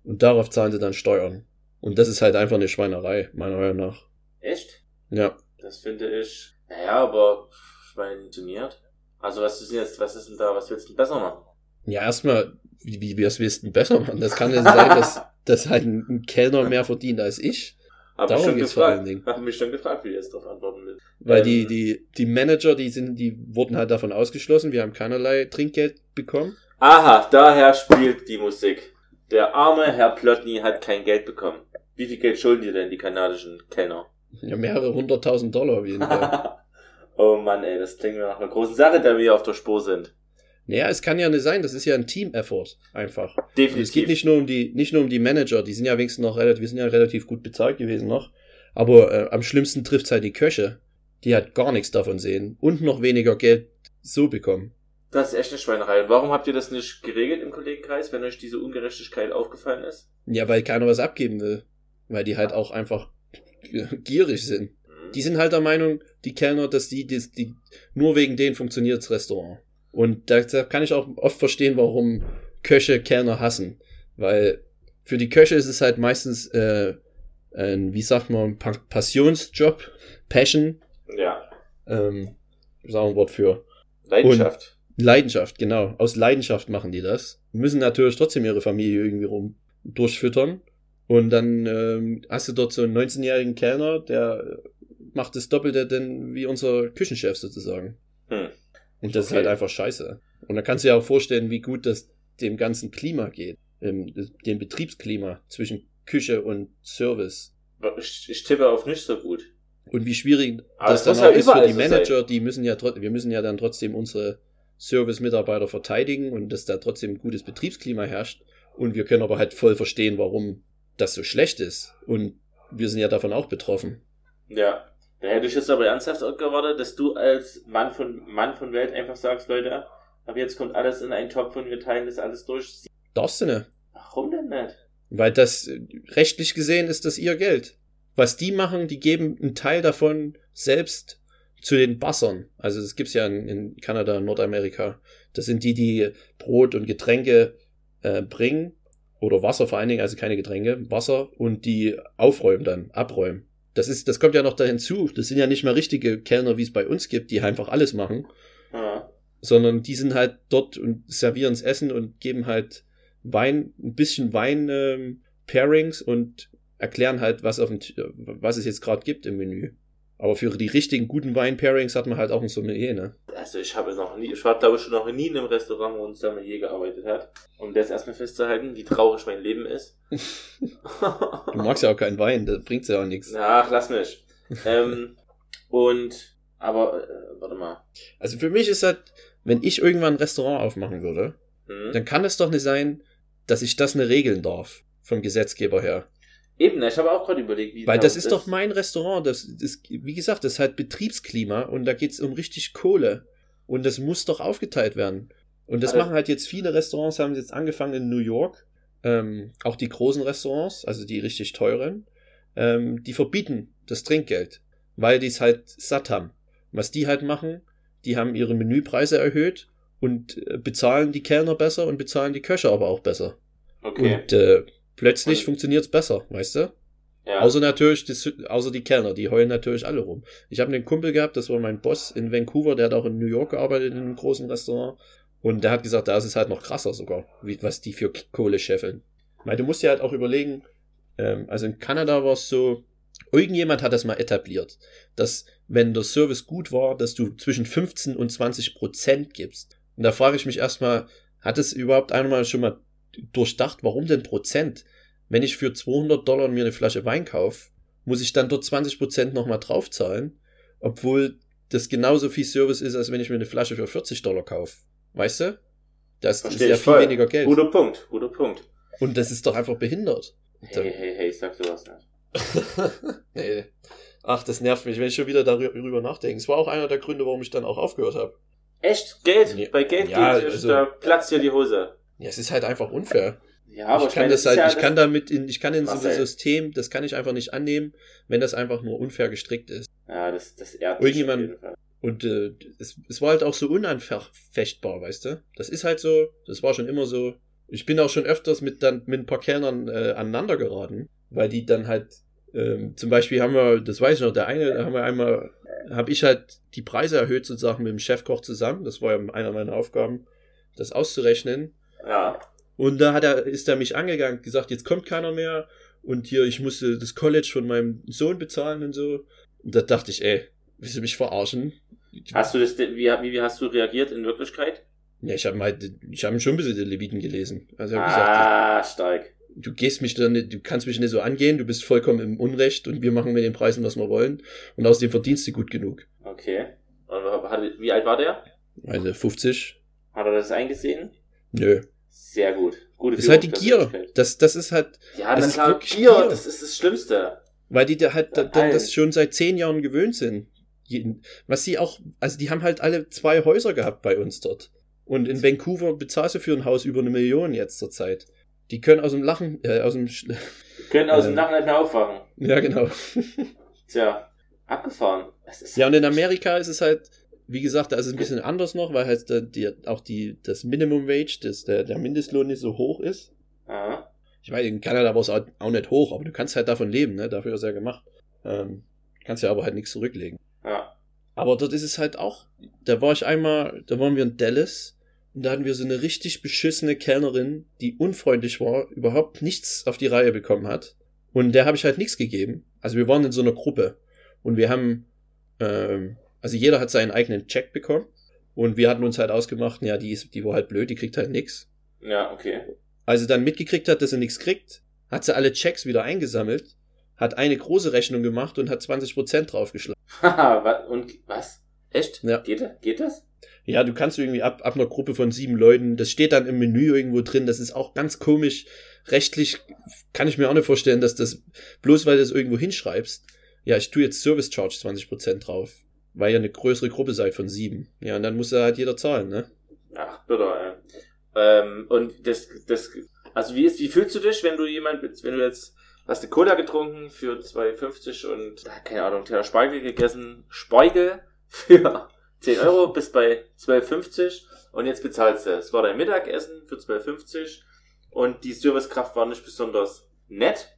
und darauf zahlen sie dann Steuern. Und das ist halt einfach eine Schweinerei, meiner Meinung nach. Echt? Ja. Das finde ich. Naja, aber ich meine, funktioniert. Also was ist denn jetzt, was ist denn da, was willst du denn besser machen? Ja, erstmal, wie, wie, was willst du denn besser machen? Das kann ja sein, dass, dass halt ein, ein Kellner mehr verdient als ich. Hab Darum mich schon geht's vor allen gefragt. Dingen. Hab mich schon gefragt, wie du jetzt darauf antworten willst. Weil Ähm. die, die, die Manager, die sind, die wurden halt davon ausgeschlossen. Wir haben keinerlei Trinkgeld bekommen. Aha, daher spielt die Musik. Der arme Herr Plotny hat kein Geld bekommen. Wie viel Geld schulden dir denn die kanadischen Kellner? Ja, mehrere hunderttausend Dollar auf jeden Fall. oh Mann, ey, das klingt mir nach einer großen Sache, da wir auf der Spur sind. Naja, es kann ja nicht sein, das ist ja ein Team-Effort, einfach. Und Definitiv. es geht nicht nur um die, nicht nur um die Manager, die sind ja wenigstens noch relativ, wir sind ja relativ gut bezahlt gewesen noch. Aber äh, am schlimmsten trifft's halt die Köche, die halt gar nichts davon sehen und noch weniger Geld so bekommen. Das ist echt eine Schweinerei. Und warum habt ihr das nicht geregelt im Kollegenkreis, wenn euch diese Ungerechtigkeit aufgefallen ist? Ja, weil keiner was abgeben will. Weil die halt auch einfach gierig sind. Hm. Die sind halt der Meinung, die Kellner, dass die, die, die nur wegen denen funktioniert das Restaurant. Und da, kann ich auch oft verstehen, warum Köche Kellner hassen. Weil für die Köche ist es halt meistens äh, ein, wie sagt man, pa Passionsjob, Passion, Ja. ähm, sagen ein Wort für. Leidenschaft. Leidenschaft, genau. Aus Leidenschaft machen die das. Müssen natürlich trotzdem ihre Familie irgendwie rum durchfüttern. Und dann ähm, hast du dort so einen 19-jährigen Kellner, der macht das Doppelte denn wie unser Küchenchef sozusagen. Hm. Und das ist Okay. halt einfach scheiße. Und da kannst du dir auch vorstellen, wie gut das dem ganzen Klima geht. Dem Betriebsklima zwischen Küche und Service. Ich, ich tippe auf nicht so gut. Und wie schwierig Aber das dann muss ja auch ist für die sein. Manager, die müssen ja wir müssen ja dann trotzdem unsere Service-Mitarbeiter verteidigen und dass da trotzdem ein gutes Betriebsklima herrscht. Und wir können aber halt voll verstehen, warum das so schlecht ist. Und wir sind ja davon auch betroffen. Ja. Da hätte ich jetzt aber ernsthaft gewartet, dass du als Mann von, Mann von Welt einfach sagst, Leute, ab jetzt kommt alles in einen Topf und wir teilen das alles durch. Darfst du nicht. Warum denn nicht? Weil das äh, rechtlich gesehen ist das ihr Geld. Was die machen, die geben einen Teil davon selbst zu den Bassern. Also das gibt's ja in, in Kanada und Nordamerika. Das sind die, die Brot und Getränke äh, bringen. Oder Wasser vor allen Dingen, also keine Getränke, Wasser und die aufräumen dann, abräumen. Das ist, das kommt ja noch da hinzu. Das sind ja nicht mehr richtige Kellner, wie es bei uns gibt, die einfach alles machen, Ja. sondern die sind halt dort und servieren's Essen und geben halt Wein, ein bisschen Wein ähm, Pairings und erklären halt, was auf dem, was es jetzt gerade gibt im Menü. Aber für die richtigen guten Wein-Pairings hat man halt auch ein Sommelier, ne? Also ich habe noch nie, ich war glaube ich schon noch nie in einem Restaurant, wo ein Sommelier gearbeitet hat. Um das erstmal festzuhalten, wie traurig mein Leben ist. Du magst ja auch keinen Wein, das bringt ja auch nichts. Ach, lass mich. ähm, und, aber, äh, warte mal. Also für mich ist halt, wenn ich irgendwann ein Restaurant aufmachen würde, Hm? dann kann es doch nicht sein, dass ich das nicht regeln darf. Vom Gesetzgeber her. Eben, ich habe auch gerade überlegt, wie Weil das ist doch mein Restaurant. Das ist, wie gesagt, das ist halt Betriebsklima und da geht's um richtig Kohle. Und das muss doch aufgeteilt werden. Und das Also- machen halt jetzt viele Restaurants, haben jetzt angefangen in New York. Ähm, auch die großen Restaurants, also die richtig teuren, ähm, die verbieten das Trinkgeld, weil die es halt satt haben. Was die halt machen, die haben ihre Menüpreise erhöht und äh, bezahlen die Kellner besser und bezahlen die Köche aber auch besser. Okay. Und äh, plötzlich Und- funktioniert's besser, weißt du? ja. Außer natürlich, das, außer die Kellner, die heulen natürlich alle rum. Ich habe einen Kumpel gehabt, das war mein Boss in Vancouver, der hat auch in New York gearbeitet in einem großen Restaurant. Und der hat gesagt, da ist es halt noch krasser sogar, wie, was die für Kohle scheffeln. Weil du musst ja halt auch überlegen, ähm, also in Kanada war es so, irgendjemand hat das mal etabliert, dass wenn der Service gut war, dass du zwischen 15 und 20 Prozent gibst. Und da frage ich mich erstmal, hat es überhaupt einmal schon mal durchdacht, warum denn Prozent? Wenn ich für 200 Dollar mir eine Flasche Wein kaufe, muss ich dann dort 20 Prozent nochmal draufzahlen, obwohl das genauso viel Service ist, als wenn ich mir eine Flasche für 40 Dollar kaufe. Weißt du? Das ist Verstehe ja viel voll. weniger Geld. Guter Punkt, guter Punkt. Und das ist doch einfach behindert. Hey, hey, hey, sag sowas nicht. nee. Ach, das nervt mich, wenn ich schon wieder darüber nachdenke. Es war auch einer der Gründe, warum ich dann auch aufgehört habe. Echt? Geld? Ja. Bei Geld Ja, geht also- da platzt dir die Hose. Ja, es ist halt einfach unfair. Ja, aber ich kann meine, das halt, ja ich kann damit in, ich kann in so einem. System, das kann ich einfach nicht annehmen, wenn das einfach nur unfair gestrickt ist. Ja, das, das ehrt Irgendjemand- auf jeden Fall. Und äh, es, es war halt auch so unanfechtbar, weißt du? Das ist halt so, das war schon immer so. Ich bin auch schon öfters mit dann mit ein paar Kellnern äh, aneinander geraten, weil die dann halt, ähm, zum Beispiel haben wir, das weiß ich noch, der eine, da haben wir einmal, habe ich halt die Preise erhöht sozusagen mit dem Chefkoch zusammen. Das war ja einer meiner Aufgaben, das auszurechnen. Ja. Und da hat er, ist er mich angegangen, gesagt, jetzt kommt keiner mehr und hier, ich musste das College von meinem Sohn bezahlen und so. Und da dachte ich, ey, willst du mich verarschen? Hast du das, wie, wie, hast du reagiert in Wirklichkeit? Ja, ich habe halt, ich habe schon ein bisschen die Leviten gelesen. Also ich hab gesagt, Ah, stark. du gehst mich dann, nicht- du kannst mich nicht so angehen, du bist vollkommen im Unrecht und wir machen mit den Preisen, was wir wollen. Und außerdem verdienst du gut genug. Okay. Und wie alt war der? Also 50? Hat er das eingesehen? Nö. Sehr gut. Gute Das ist halt die Gier. Das, das ist halt, Ja, Das ist klar, Gier, Gier. das ist das Schlimmste. weil die da halt da, Nein. das schon seit zehn Jahren gewöhnt sind. Was sie auch, also die haben halt alle zwei Häuser gehabt bei uns dort. Und in Vancouver bezahlst du für ein Haus über eine Million jetzt zur Zeit. Die können aus dem Lachen, äh, aus dem, Sch- können aus dem Ähm. Nachen nicht mehr aufwachen. ja genau. Tja, abgefahren. Ja, und in Amerika ist es halt, wie gesagt, da ist es ein bisschen anders noch, weil halt da die, auch die, das Minimum Wage, das, der, der Mindestlohn nicht so hoch ist. Ja. Ich meine, in Kanada war es auch auch nicht hoch, aber du kannst halt davon leben, ne? Dafür ist er gemacht. Ähm, kannst ja aber halt nichts zurücklegen. ja. Aber dort ist es halt auch, da war ich einmal, da waren wir in Dallas und da hatten wir so eine richtig beschissene Kellnerin, die unfreundlich war, überhaupt nichts auf die Reihe bekommen hat. Und der habe ich halt nichts gegeben. Also wir waren in so einer Gruppe und wir haben, ähm, also jeder hat seinen eigenen Check bekommen und wir hatten uns halt ausgemacht, ja, die ist, die war halt blöd, die kriegt halt nichts. Ja, okay. Als sie dann mitgekriegt hat, dass sie nichts kriegt, hat sie alle Checks wieder eingesammelt, hat eine große Rechnung gemacht und hat 20% draufgeschlagen. Haha, und was? Echt? Ja. Geht, das- geht das? Ja, du kannst irgendwie ab, ab einer Gruppe von sieben Leuten, das steht dann im Menü irgendwo drin, das ist auch ganz komisch. Rechtlich kann ich mir auch nicht vorstellen, dass das, bloß weil du das irgendwo hinschreibst, ja, ich tue jetzt Service Charge 20% drauf, weil ihr eine größere Gruppe seid von sieben. Ja, und dann muss da halt jeder zahlen, ne? Ach, bitte, ey. Ähm, und das, das, also wie ist, wie fühlst du dich, wenn du jemand, wenn du jetzt, hast eine Cola getrunken für 2,50 und, ah, keine Ahnung, Teller Speigel gegessen, Speigel für 10 Euro, bist bei 12,50 und jetzt bezahlst du. Es war dein Mittagessen für 12,50 und die Servicekraft war nicht besonders nett.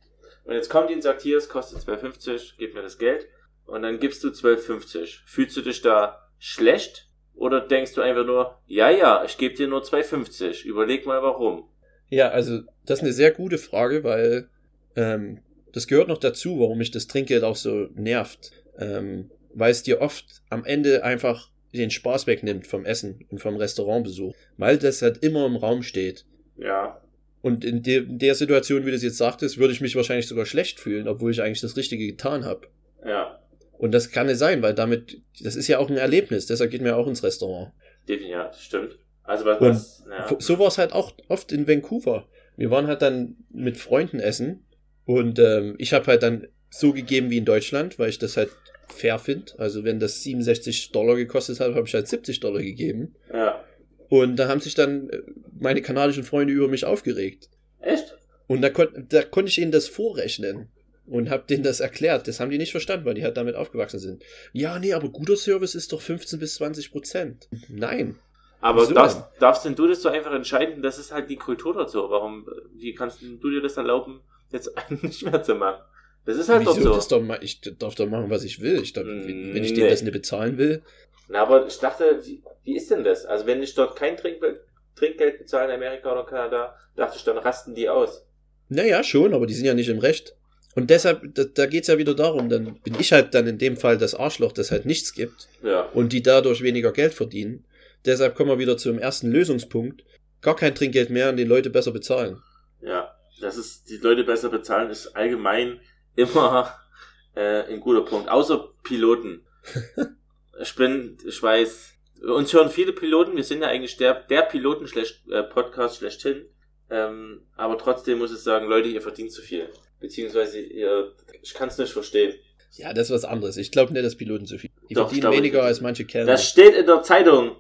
Und jetzt kommt die und sagt, hier, es kostet 12,50, gib mir das Geld. Und dann gibst du 12,50. Fühlst du dich da schlecht? Oder denkst du einfach nur, ja, ja, ich gebe dir nur 2,50. Überleg mal warum. Ja, also das ist eine sehr gute Frage, weil ähm, das gehört noch dazu, warum mich das Trinkgeld auch so nervt. Ähm, weil es dir oft am Ende einfach den Spaß wegnimmt vom Essen und vom Restaurantbesuch, weil das halt immer im Raum steht. Ja. Und in, de in der Situation, wie du es jetzt sagtest, würde ich mich wahrscheinlich sogar schlecht fühlen, obwohl ich eigentlich das Richtige getan habe. Ja. Und das kann es sein, weil damit, das ist ja auch ein Erlebnis, deshalb geht man ja auch ins Restaurant. Definitiv, ja, stimmt. Also was, was ja. So war es halt auch oft in Vancouver. Wir waren halt dann mit Freunden essen und ähm, ich habe halt dann so gegeben wie in Deutschland, weil ich das halt fair finde. Also wenn das 67 Dollar gekostet hat, habe ich halt 70 Dollar gegeben. ja. Und da haben sich dann äh, meine kanadischen Freunde über mich aufgeregt. Echt? Und da, kon da konnte ich ihnen das vorrechnen und habe denen das erklärt. Das haben die nicht verstanden, weil die halt damit aufgewachsen sind. Ja, nee, aber guter Service ist doch 15 bis 20 Prozent. Nein. Aber darfst, denn? darfst denn du das so einfach entscheiden? Das ist halt die Kultur dazu. Warum, wie kannst du dir das erlauben, jetzt nicht mehr zu machen? Das ist halt Wieso? doch so. Das doch ich darf doch machen, was ich will. Ich darf, Mm, wenn ich nee. denen das nicht bezahlen will. Na, aber ich dachte, wie, wie ist denn das? Also wenn ich dort kein Trinkgeld, Trinkgeld bezahle in Amerika oder Kanada, dachte ich, dann rasten die aus. Naja, schon, aber die sind ja nicht im Recht. Und deshalb, da, da geht's ja wieder darum, dann bin ich halt dann in dem Fall das Arschloch, das halt nichts gibt Ja. und die dadurch weniger Geld verdienen. Deshalb kommen wir wieder zum ersten Lösungspunkt. Gar kein Trinkgeld mehr und die Leute besser bezahlen. Ja. Das ist, die Leute besser bezahlen, ist allgemein immer äh, ein guter Punkt. Außer Piloten. ich bin, ich weiß, uns hören viele Piloten, wir sind ja eigentlich der, der Piloten äh, Podcast schlechthin. Ähm, aber trotzdem muss ich sagen, Leute, ihr verdient zu viel. Beziehungsweise ihr, ich kann es nicht verstehen. Ja, das ist was anderes. Ich glaube nicht, dass Piloten so viel. Die Doch, verdienen weniger als manche Kellner. Das steht in der Zeitung.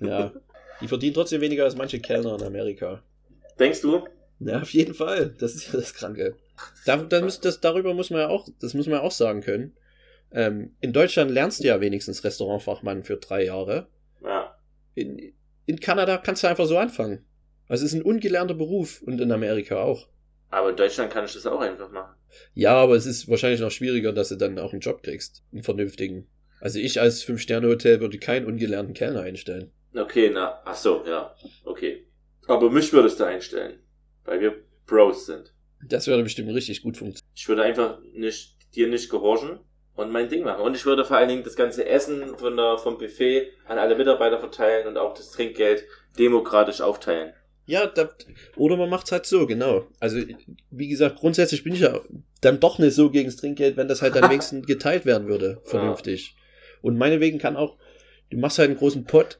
Ja. Die verdienen trotzdem weniger als manche Kellner in Amerika. Denkst du? Ja, auf jeden Fall. Das ist ja das Kranke. Da, da muss, das, darüber muss man ja auch, das muss man ja auch sagen können. Ähm, in Deutschland lernst du ja wenigstens Restaurantfachmann für drei Jahre. Ja. In, in Kanada kannst du einfach so anfangen. Also es ist ein ungelernter Beruf und in Amerika auch. Aber in Deutschland kann ich das auch einfach machen. Ja, aber es ist wahrscheinlich noch schwieriger, dass du dann auch einen Job kriegst. Einen vernünftigen. Also ich als Fünf-Sterne-Hotel würde keinen ungelernten Kellner einstellen. Okay, na, ach so, ja. Okay. Aber mich würdest du einstellen. Weil wir Pros sind. Das würde bestimmt richtig gut funktionieren. Ich würde einfach nicht, dir nicht gehorchen und mein Ding machen. Und ich würde vor allen Dingen das ganze Essen von der, vom Buffet an alle Mitarbeiter verteilen und auch das Trinkgeld demokratisch aufteilen. Ja, da, oder man macht's halt so, genau. Also, wie gesagt, grundsätzlich bin ich ja dann doch nicht so gegen das Trinkgeld, wenn das halt dann wenigstens geteilt werden würde, vernünftig. Und meinetwegen kann auch, du machst halt einen großen Pott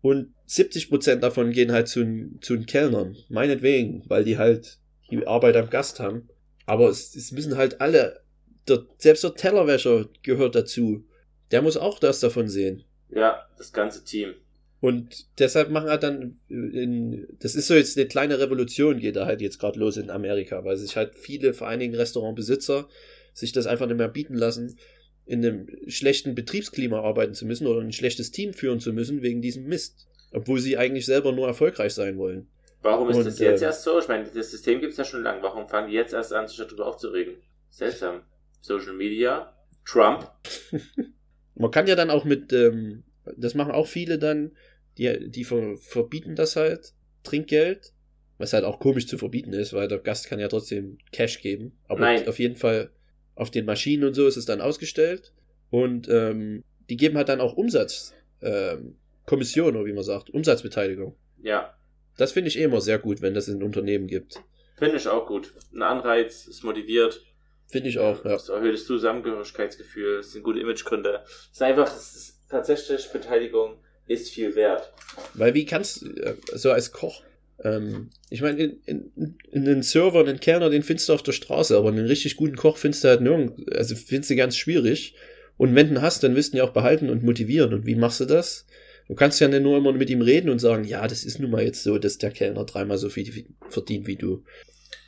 und 70% davon gehen halt zu, den- zu den Kellnern. Meinetwegen, weil die halt die Arbeit am Gast haben. Aber es, es müssen halt alle, der, selbst der Tellerwäscher gehört dazu. Der muss auch das davon sehen. Ja, das ganze Team. Und deshalb machen halt dann, äh, in, das ist so jetzt eine kleine Revolution, geht da halt jetzt gerade los in Amerika, weil sich halt viele, vor allen Dingen Restaurantbesitzer, sich das einfach nicht mehr bieten lassen, in einem schlechten Betriebsklima arbeiten zu müssen oder ein schlechtes Team führen zu müssen wegen diesem Mist. Obwohl sie eigentlich selber nur erfolgreich sein wollen. Warum ist Und, das jetzt ähm, erst so? Ich meine, das System gibt's ja schon lange. Warum fangen die jetzt erst an, sich darüber aufzuregen? Seltsam. Social Media, Trump. Man kann ja dann auch mit, ähm, das machen auch viele dann, die, die ver, verbieten das halt, Trinkgeld, was halt auch komisch zu verbieten ist, weil der Gast kann ja trotzdem Cash geben. Aber Nein. auf jeden Fall auf den Maschinen und so ist es dann ausgestellt. Und ähm, die geben halt dann auch Umsatz, ähm, Kommission, oder wie man sagt, Umsatzbeteiligung. Ja, Das finde ich eh immer sehr gut, wenn das in Unternehmen gibt. finde ich auch gut. Ein Anreiz, ist motiviert. Finde ich auch, ja. Das erhöht das Zusammengehörigkeitsgefühl, das sind gute Imagegründe. Es ist einfach, es ist tatsächlich Beteiligung ist viel wert. Weil wie kannst du, äh, so als Koch, ähm, ich meine, in, in, in den Server, einen Kellner, den findest du auf der Straße, aber einen richtig guten Koch findest du halt nirgends, also findest du ganz schwierig. Und wenn du ihn hast, dann willst du ihn ja auch behalten und motivieren. Und wie machst du das? Du kannst ja nicht nur immer mit ihm reden und sagen, ja, das ist nun mal jetzt so, dass der Kellner dreimal so viel verdient wie du.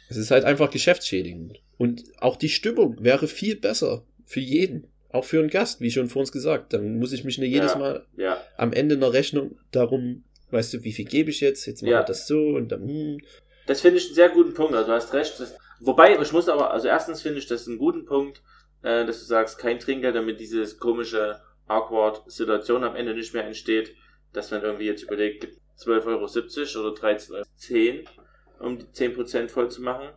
Es ist halt einfach geschäftsschädigend. Und auch die Stimmung wäre viel besser für jeden. Auch für einen Gast, wie schon vor uns gesagt. Dann muss ich mich nicht jedes Ja. Mal Ja, am Ende einer Rechnung darum, weißt du, wie viel gebe ich jetzt? Jetzt machen Ja. wir das so und dann, hm. das finde ich einen sehr guten Punkt. Also du hast recht. Das, wobei, ich muss aber, also erstens finde ich das einen guten Punkt, äh, dass du sagst, kein Trinkgeld, damit diese komische, awkward Situation am Ende nicht mehr entsteht, dass man irgendwie jetzt überlegt, gibt 12,70 Euro oder 13,10 Euro, um die 10% voll zu machen.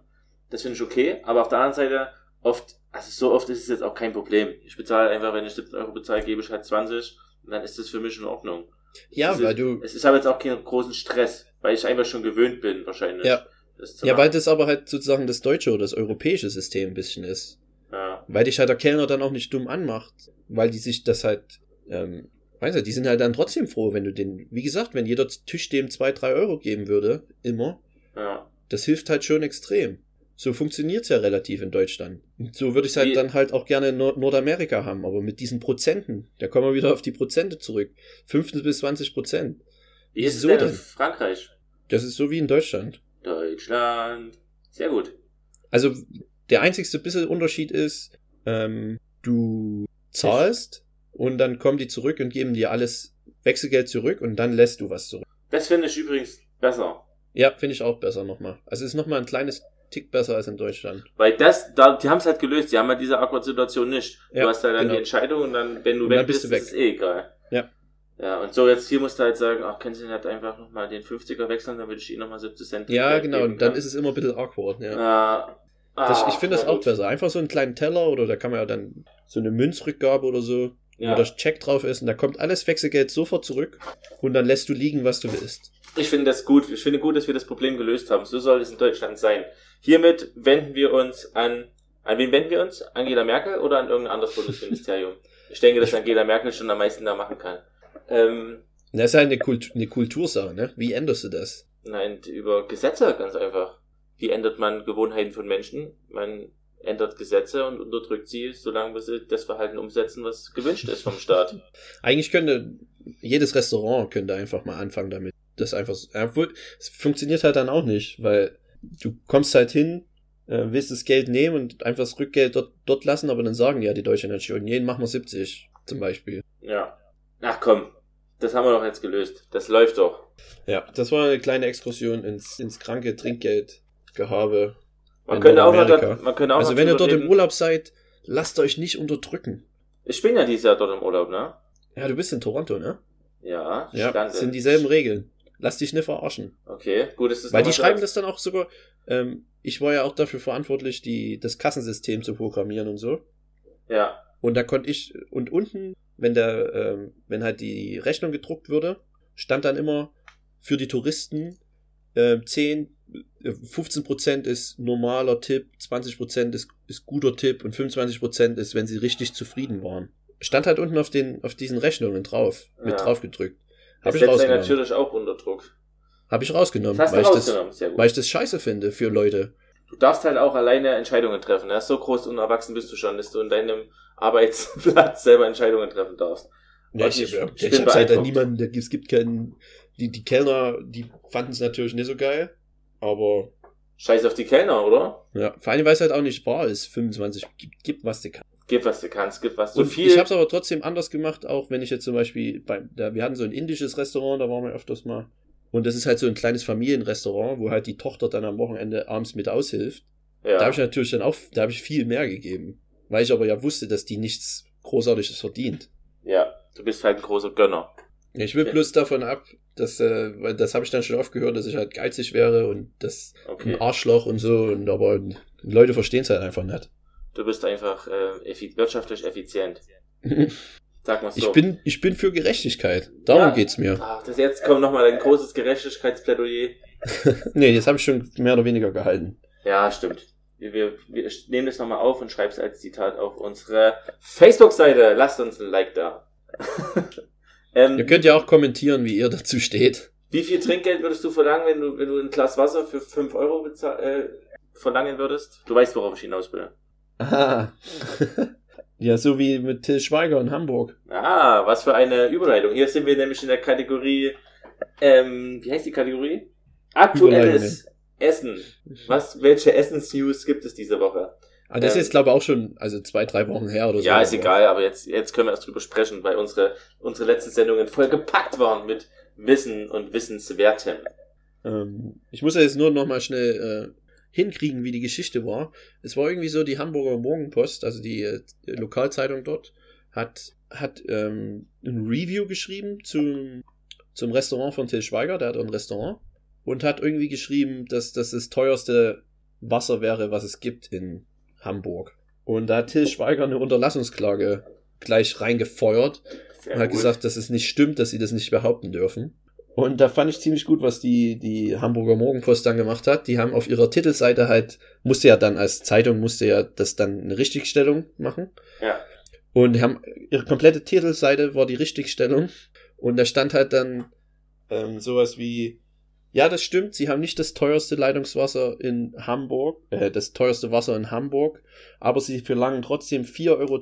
Das finde ich okay. Aber auf der anderen Seite, oft Also so oft ist es jetzt auch kein Problem. Ich bezahle einfach, wenn ich 17 Euro bezahle, gebe ich halt 20 und dann ist das für mich in Ordnung. Ja, ist, weil du. Es ist aber jetzt auch keinen großen Stress, weil ich einfach schon gewöhnt bin, wahrscheinlich. Ja. Ja, machen. weil das aber halt sozusagen das deutsche oder das europäische System ein bisschen ist. Ja. Weil dich halt der Kellner dann auch nicht dumm anmacht, weil die sich das halt, ähm, weißt du, die sind halt dann trotzdem froh, wenn du den, wie gesagt, wenn jeder Tisch dem zwei, drei Euro geben würde, immer, ja. das hilft halt schon extrem. So funktioniert's ja relativ in Deutschland. So würde ich halt Wie- dann halt auch gerne in Nord Nordamerika haben, aber mit diesen Prozenten, da kommen wir wieder auf die Prozente zurück. 15 bis 20 Prozent. Wie ist es Wieso denn in? Frankreich? Das ist so wie in Deutschland. Deutschland. Sehr gut. Also der einzigste bisschen Unterschied ist, ähm, du zahlst und dann kommen die zurück und geben dir alles Wechselgeld zurück und dann lässt du was zurück. Das finde ich übrigens besser. Ja, finde ich auch besser nochmal. Also es ist nochmal ein kleines Tick besser als in Deutschland. Weil das, da, die haben es halt gelöst. Die haben halt diese Awkward-Situation nicht. Ja, du hast halt dann genau. die Entscheidung und dann, wenn du weg bist bist, du ist es eh egal. Ja. Ja, und so jetzt hier musst du halt sagen, ach, können Sie nicht einfach nochmal den 50er wechseln, dann würde ich Ihnen nochmal 70 Cent Ja, genau. geben Und dann können. ist es immer ein bisschen awkward. Ja. Ja. Das, Ah, ich finde das auch gut. besser. Einfach so einen kleinen Teller oder da kann man ja dann so eine Münzrückgabe oder so, Ja. wo der Check drauf ist und da kommt alles Wechselgeld sofort zurück und dann lässt du liegen, was du willst. Ich finde das gut. Ich finde gut, dass wir das Problem gelöst haben. So soll es in Deutschland sein. Hiermit wenden wir uns an, an wen wenden wir uns? Angela Merkel oder an irgendein anderes Bundesministerium? Ich denke, dass Angela Merkel schon am meisten da machen kann. Ähm, Das ist halt eine, Kult eine Kultursache, ne? Wie änderst du das? nein, über Gesetze ganz einfach. Wie ändert man Gewohnheiten von Menschen? Man ändert Gesetze und unterdrückt sie, solange bis sie das Verhalten umsetzen, was gewünscht ist vom Staat. Eigentlich könnte jedes Restaurant könnte einfach mal anfangen damit. Das einfach, so- obwohl, es funktioniert halt dann auch nicht, weil du kommst halt hin, äh, willst das Geld nehmen und einfach das Rückgeld dort, dort lassen, aber dann sagen ja die Deutschen dann schon, jeden machen wir 70 zum Beispiel. Ja. Ach komm, das haben wir doch jetzt gelöst. Das läuft doch. Ja, das war eine kleine Exkursion ins, ins kranke Trinkgeldgehabe. Man könnte auch noch, man könnte auch Also wenn ihr dort im. Urlaub seid, lasst euch nicht unterdrücken. Ich bin ja dieses Jahr dort im Urlaub, ne? Ja, du bist in Toronto, ne? Ja, Ja, stand sind in- dieselben Regeln. Lass dich nicht verarschen. Okay, gut, ist das Weil die schreiben das dann auch sogar, ähm, ich war ja auch dafür verantwortlich, die, das Kassensystem zu programmieren und so. Ja, Und da konnte ich, und unten, wenn der, ähm, wenn halt die Rechnung gedruckt wurde, stand dann immer für die Touristen äh, 10, äh, 15% ist normaler Tipp, 20% ist, ist guter Tipp und 25% ist, wenn sie richtig zufrieden waren. Stand halt unten auf den, auf diesen Rechnungen drauf, mit Ja. drauf gedrückt. Das Habe ich setzt einen rausgenommen. natürlich auch unter Druck. Habe ich rausgenommen, Das hast weil du ich das, rausgenommen, sehr gut. weil ich das scheiße finde für Leute. Du darfst halt auch alleine Entscheidungen treffen. Ne? So groß und erwachsen bist du schon, dass du in deinem Arbeitsplatz selber Entscheidungen treffen darfst. Ja, ich, ich- ich, ich hab's halt niemanden, es gibt keinen, die, die Kellner, die fanden es natürlich nicht so geil, aber Scheiß auf die Kellner, oder? ja, vor allem, weil es halt auch nicht wahr ist, 25, gib, gib was du kannst. Gib, was du kannst, gib, was du Und viel. ich habe es aber trotzdem anders gemacht, auch wenn ich jetzt zum Beispiel, bei, da, wir hatten so ein indisches Restaurant, da waren wir öfters mal, und das ist halt so ein kleines Familienrestaurant, wo halt die Tochter dann am Wochenende abends mit aushilft. ja. Da habe ich natürlich dann auch, da habe ich viel mehr gegeben, weil ich aber ja wusste, dass die nichts Großartiges verdient. ja, du bist halt ein großer Gönner. Ich will Okay. bloß davon ab, dass, äh, weil das habe ich dann schon oft gehört, dass ich halt geizig wäre und das Okay. ein Arschloch und so, und aber Leute verstehen es halt einfach nicht. Du bist einfach äh, effi wirtschaftlich effizient. Sag mal so. Ich bin, ich bin für Gerechtigkeit. Darum Ja. geht's mir. Ach, das jetzt kommt nochmal ein großes Gerechtigkeitsplädoyer. Nee, das habe ich schon mehr oder weniger gehalten. Ja, stimmt. Wir, wir, wir nehmen das nochmal auf und schreiben es als Zitat auf unsere Facebook-Seite. Lasst uns ein Like da. ähm, Ihr könnt ja auch kommentieren, wie ihr dazu steht. wie viel Trinkgeld würdest du verlangen, wenn du, wenn du ein Glas Wasser für 5 Euro äh, verlangen würdest? Du weißt, worauf ich hinaus will. Aha. ja, so wie mit Till Schweiger in Hamburg. Ah, was für eine Überleitung. Hier sind wir nämlich in der Kategorie, ähm, wie heißt die Kategorie? Aktuelles Essen. Was, welche Essens-News gibt es diese Woche? Aber das Ähm. ist jetzt, glaube ich, auch schon, also zwei, drei Wochen her oder so. Ja, ist egal, aber jetzt, jetzt können wir erst drüber sprechen, weil unsere, unsere letzten Sendungen voll gepackt waren mit Wissen und Wissenswertem. Ähm, ich muss ja jetzt nur noch mal schnell äh, hinkriegen, wie die Geschichte war. Es war irgendwie so, die Hamburger Morgenpost, also die äh, Lokalzeitung dort, hat, hat ähm, ein Review geschrieben zum, zum Restaurant von Till Schweiger, der hat ein Restaurant, und hat irgendwie geschrieben, dass das das teuerste Wasser wäre, was es gibt in Hamburg. Und da hat Till Schweiger eine Unterlassungsklage gleich reingefeuert Sehr und hat gut. gesagt, dass es nicht stimmt, dass sie das nicht behaupten dürfen. Und da fand ich ziemlich gut, was die, die Hamburger Morgenpost dann gemacht hat. Die haben auf ihrer Titelseite halt, musste ja dann als Zeitung, musste ja das dann eine Richtigstellung machen. Ja. Und haben, ihre komplette Titelseite war die Richtigstellung. Und da stand halt dann ähm, sowas wie, ja, das stimmt, sie haben nicht das teuerste Leitungswasser in Hamburg, äh, das teuerste Wasser in Hamburg, aber sie verlangen trotzdem 4,10 Euro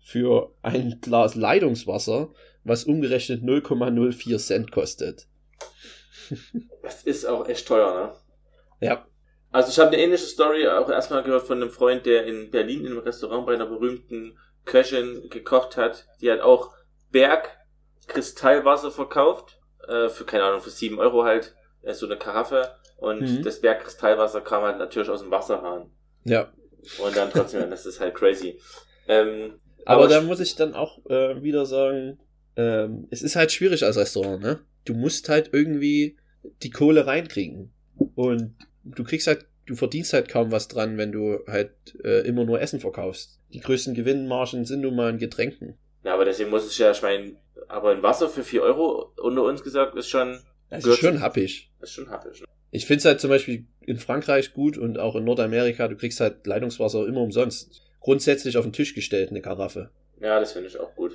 für ein Glas Leitungswasser, was umgerechnet 0,04 Cent kostet. Das ist auch echt teuer, ne? Ja. Also ich habe eine ähnliche Story auch erstmal gehört von einem Freund, der in Berlin in einem Restaurant bei einer berühmten Köchin gekocht hat. Die hat auch Berg Kristallwasser verkauft. Äh, für, keine Ahnung, für 7 Euro halt. Äh, so eine Karaffe. Und Mhm. das Berg Kristallwasser kam halt natürlich aus dem Wasserhahn. Ja. Und dann trotzdem, das ist halt crazy. Ähm, Aber, Aber da muss ich dann auch äh, wieder sagen, ähm, es ist halt schwierig als Restaurant, ne? Du musst halt irgendwie die Kohle reinkriegen. Und du kriegst halt, du verdienst halt kaum was dran, wenn du halt äh, immer nur Essen verkaufst. Die größten Gewinnmargen sind nun mal in Getränken. ja, aber deswegen muss ich ja, ich meine, aber ein Wasser für 4 Euro unter uns gesagt ist schon, Das ist schon happig. ist schon happig. Ne? Ich finde es halt zum Beispiel in Frankreich gut und auch in Nordamerika, du kriegst halt Leitungswasser immer umsonst. Grundsätzlich auf den Tisch gestellt, eine Karaffe. Ja, das finde ich auch gut.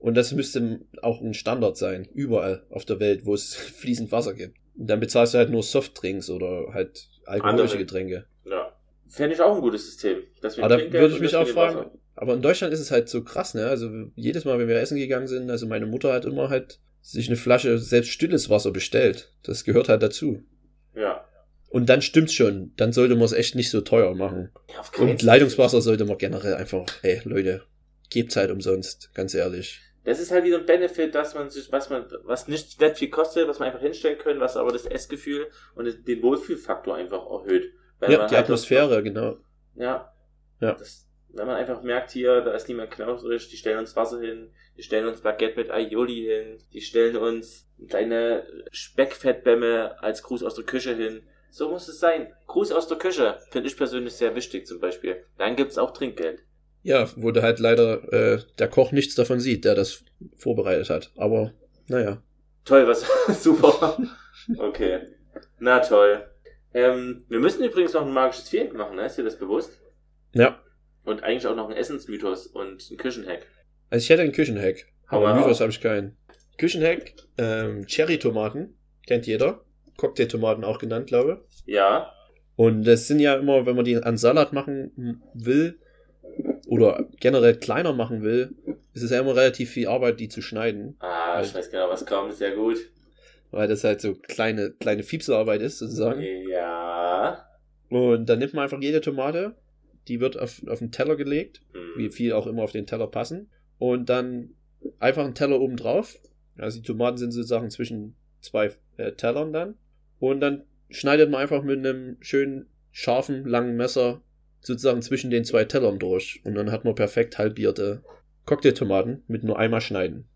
Und das müsste auch ein Standard sein, überall auf der Welt, wo es fließend Wasser gibt. Und dann bezahlst du halt nur Softdrinks oder halt alkoholische Andere. Getränke. Ja. Fände ich auch ein gutes System. Dass wir Aber da würde ich mich auch fragen, Wasser- aber in Deutschland ist es halt so krass, ne? Also jedes Mal, wenn wir essen gegangen sind, also meine Mutter hat immer halt sich eine Flasche selbst stilles Wasser bestellt. Das gehört halt dazu. Ja. Und dann stimmt's schon. Dann sollte man es echt nicht so teuer machen. ja Und. Leitungswasser sollte man generell einfach, ey, Leute, gebt's halt umsonst, ganz ehrlich. Das ist halt wieder ein Benefit, dass man sich, was man, was nicht, nicht viel kostet, was man einfach hinstellen können, was aber das Essgefühl und den Wohlfühlfaktor einfach erhöht. Weil Ja, die halt Atmosphäre, genau. Ja. Ja. Das, wenn man einfach merkt, hier, da ist niemand knausrig, die stellen uns Wasser hin, die stellen uns Baguette mit Aioli hin, die stellen uns kleine Speckfettbämme als Gruß aus der Küche hin. So muss es sein. Gruß aus der Küche finde ich persönlich sehr wichtig zum Beispiel. Dann gibt's auch Trinkgeld. Ja, wo da halt leider äh, der Koch nichts davon sieht, der das vorbereitet hat. Aber, naja. Toll, was super. Okay. Na toll. Ähm, wir müssen übrigens noch ein magisches Viereck machen, ne? Ist dir das bewusst? Ja. Und eigentlich auch noch ein Essensmythos und ein Küchenhack. Also ich hätte einen Küchenhack. Aber Mythos habe ich keinen. Küchenhack, ähm, Cherry-Tomaten, kennt jeder. Cocktailtomaten auch genannt, glaube ich. Ja. Und das sind ja immer, wenn man die an Salat machen will oder generell kleiner machen will, ist es ja immer relativ viel Arbeit, die zu schneiden, Ah, ich weiß genau, was kommt. Sehr gut. weil das halt so kleine, kleine Fiepselarbeit ist, sozusagen. Ja. Und dann nimmt man einfach jede Tomate, die wird auf, auf den Teller gelegt, Hm. wie viel auch immer auf den Teller passen. Und dann einfach einen Teller oben drauf. Also die Tomaten sind sozusagen zwischen zwei äh, Tellern dann. Und dann schneidet man einfach mit einem schönen, scharfen, langen Messer sozusagen zwischen den zwei Tellern durch. Und dann hat man perfekt halbierte Cocktailtomaten mit nur einmal schneiden.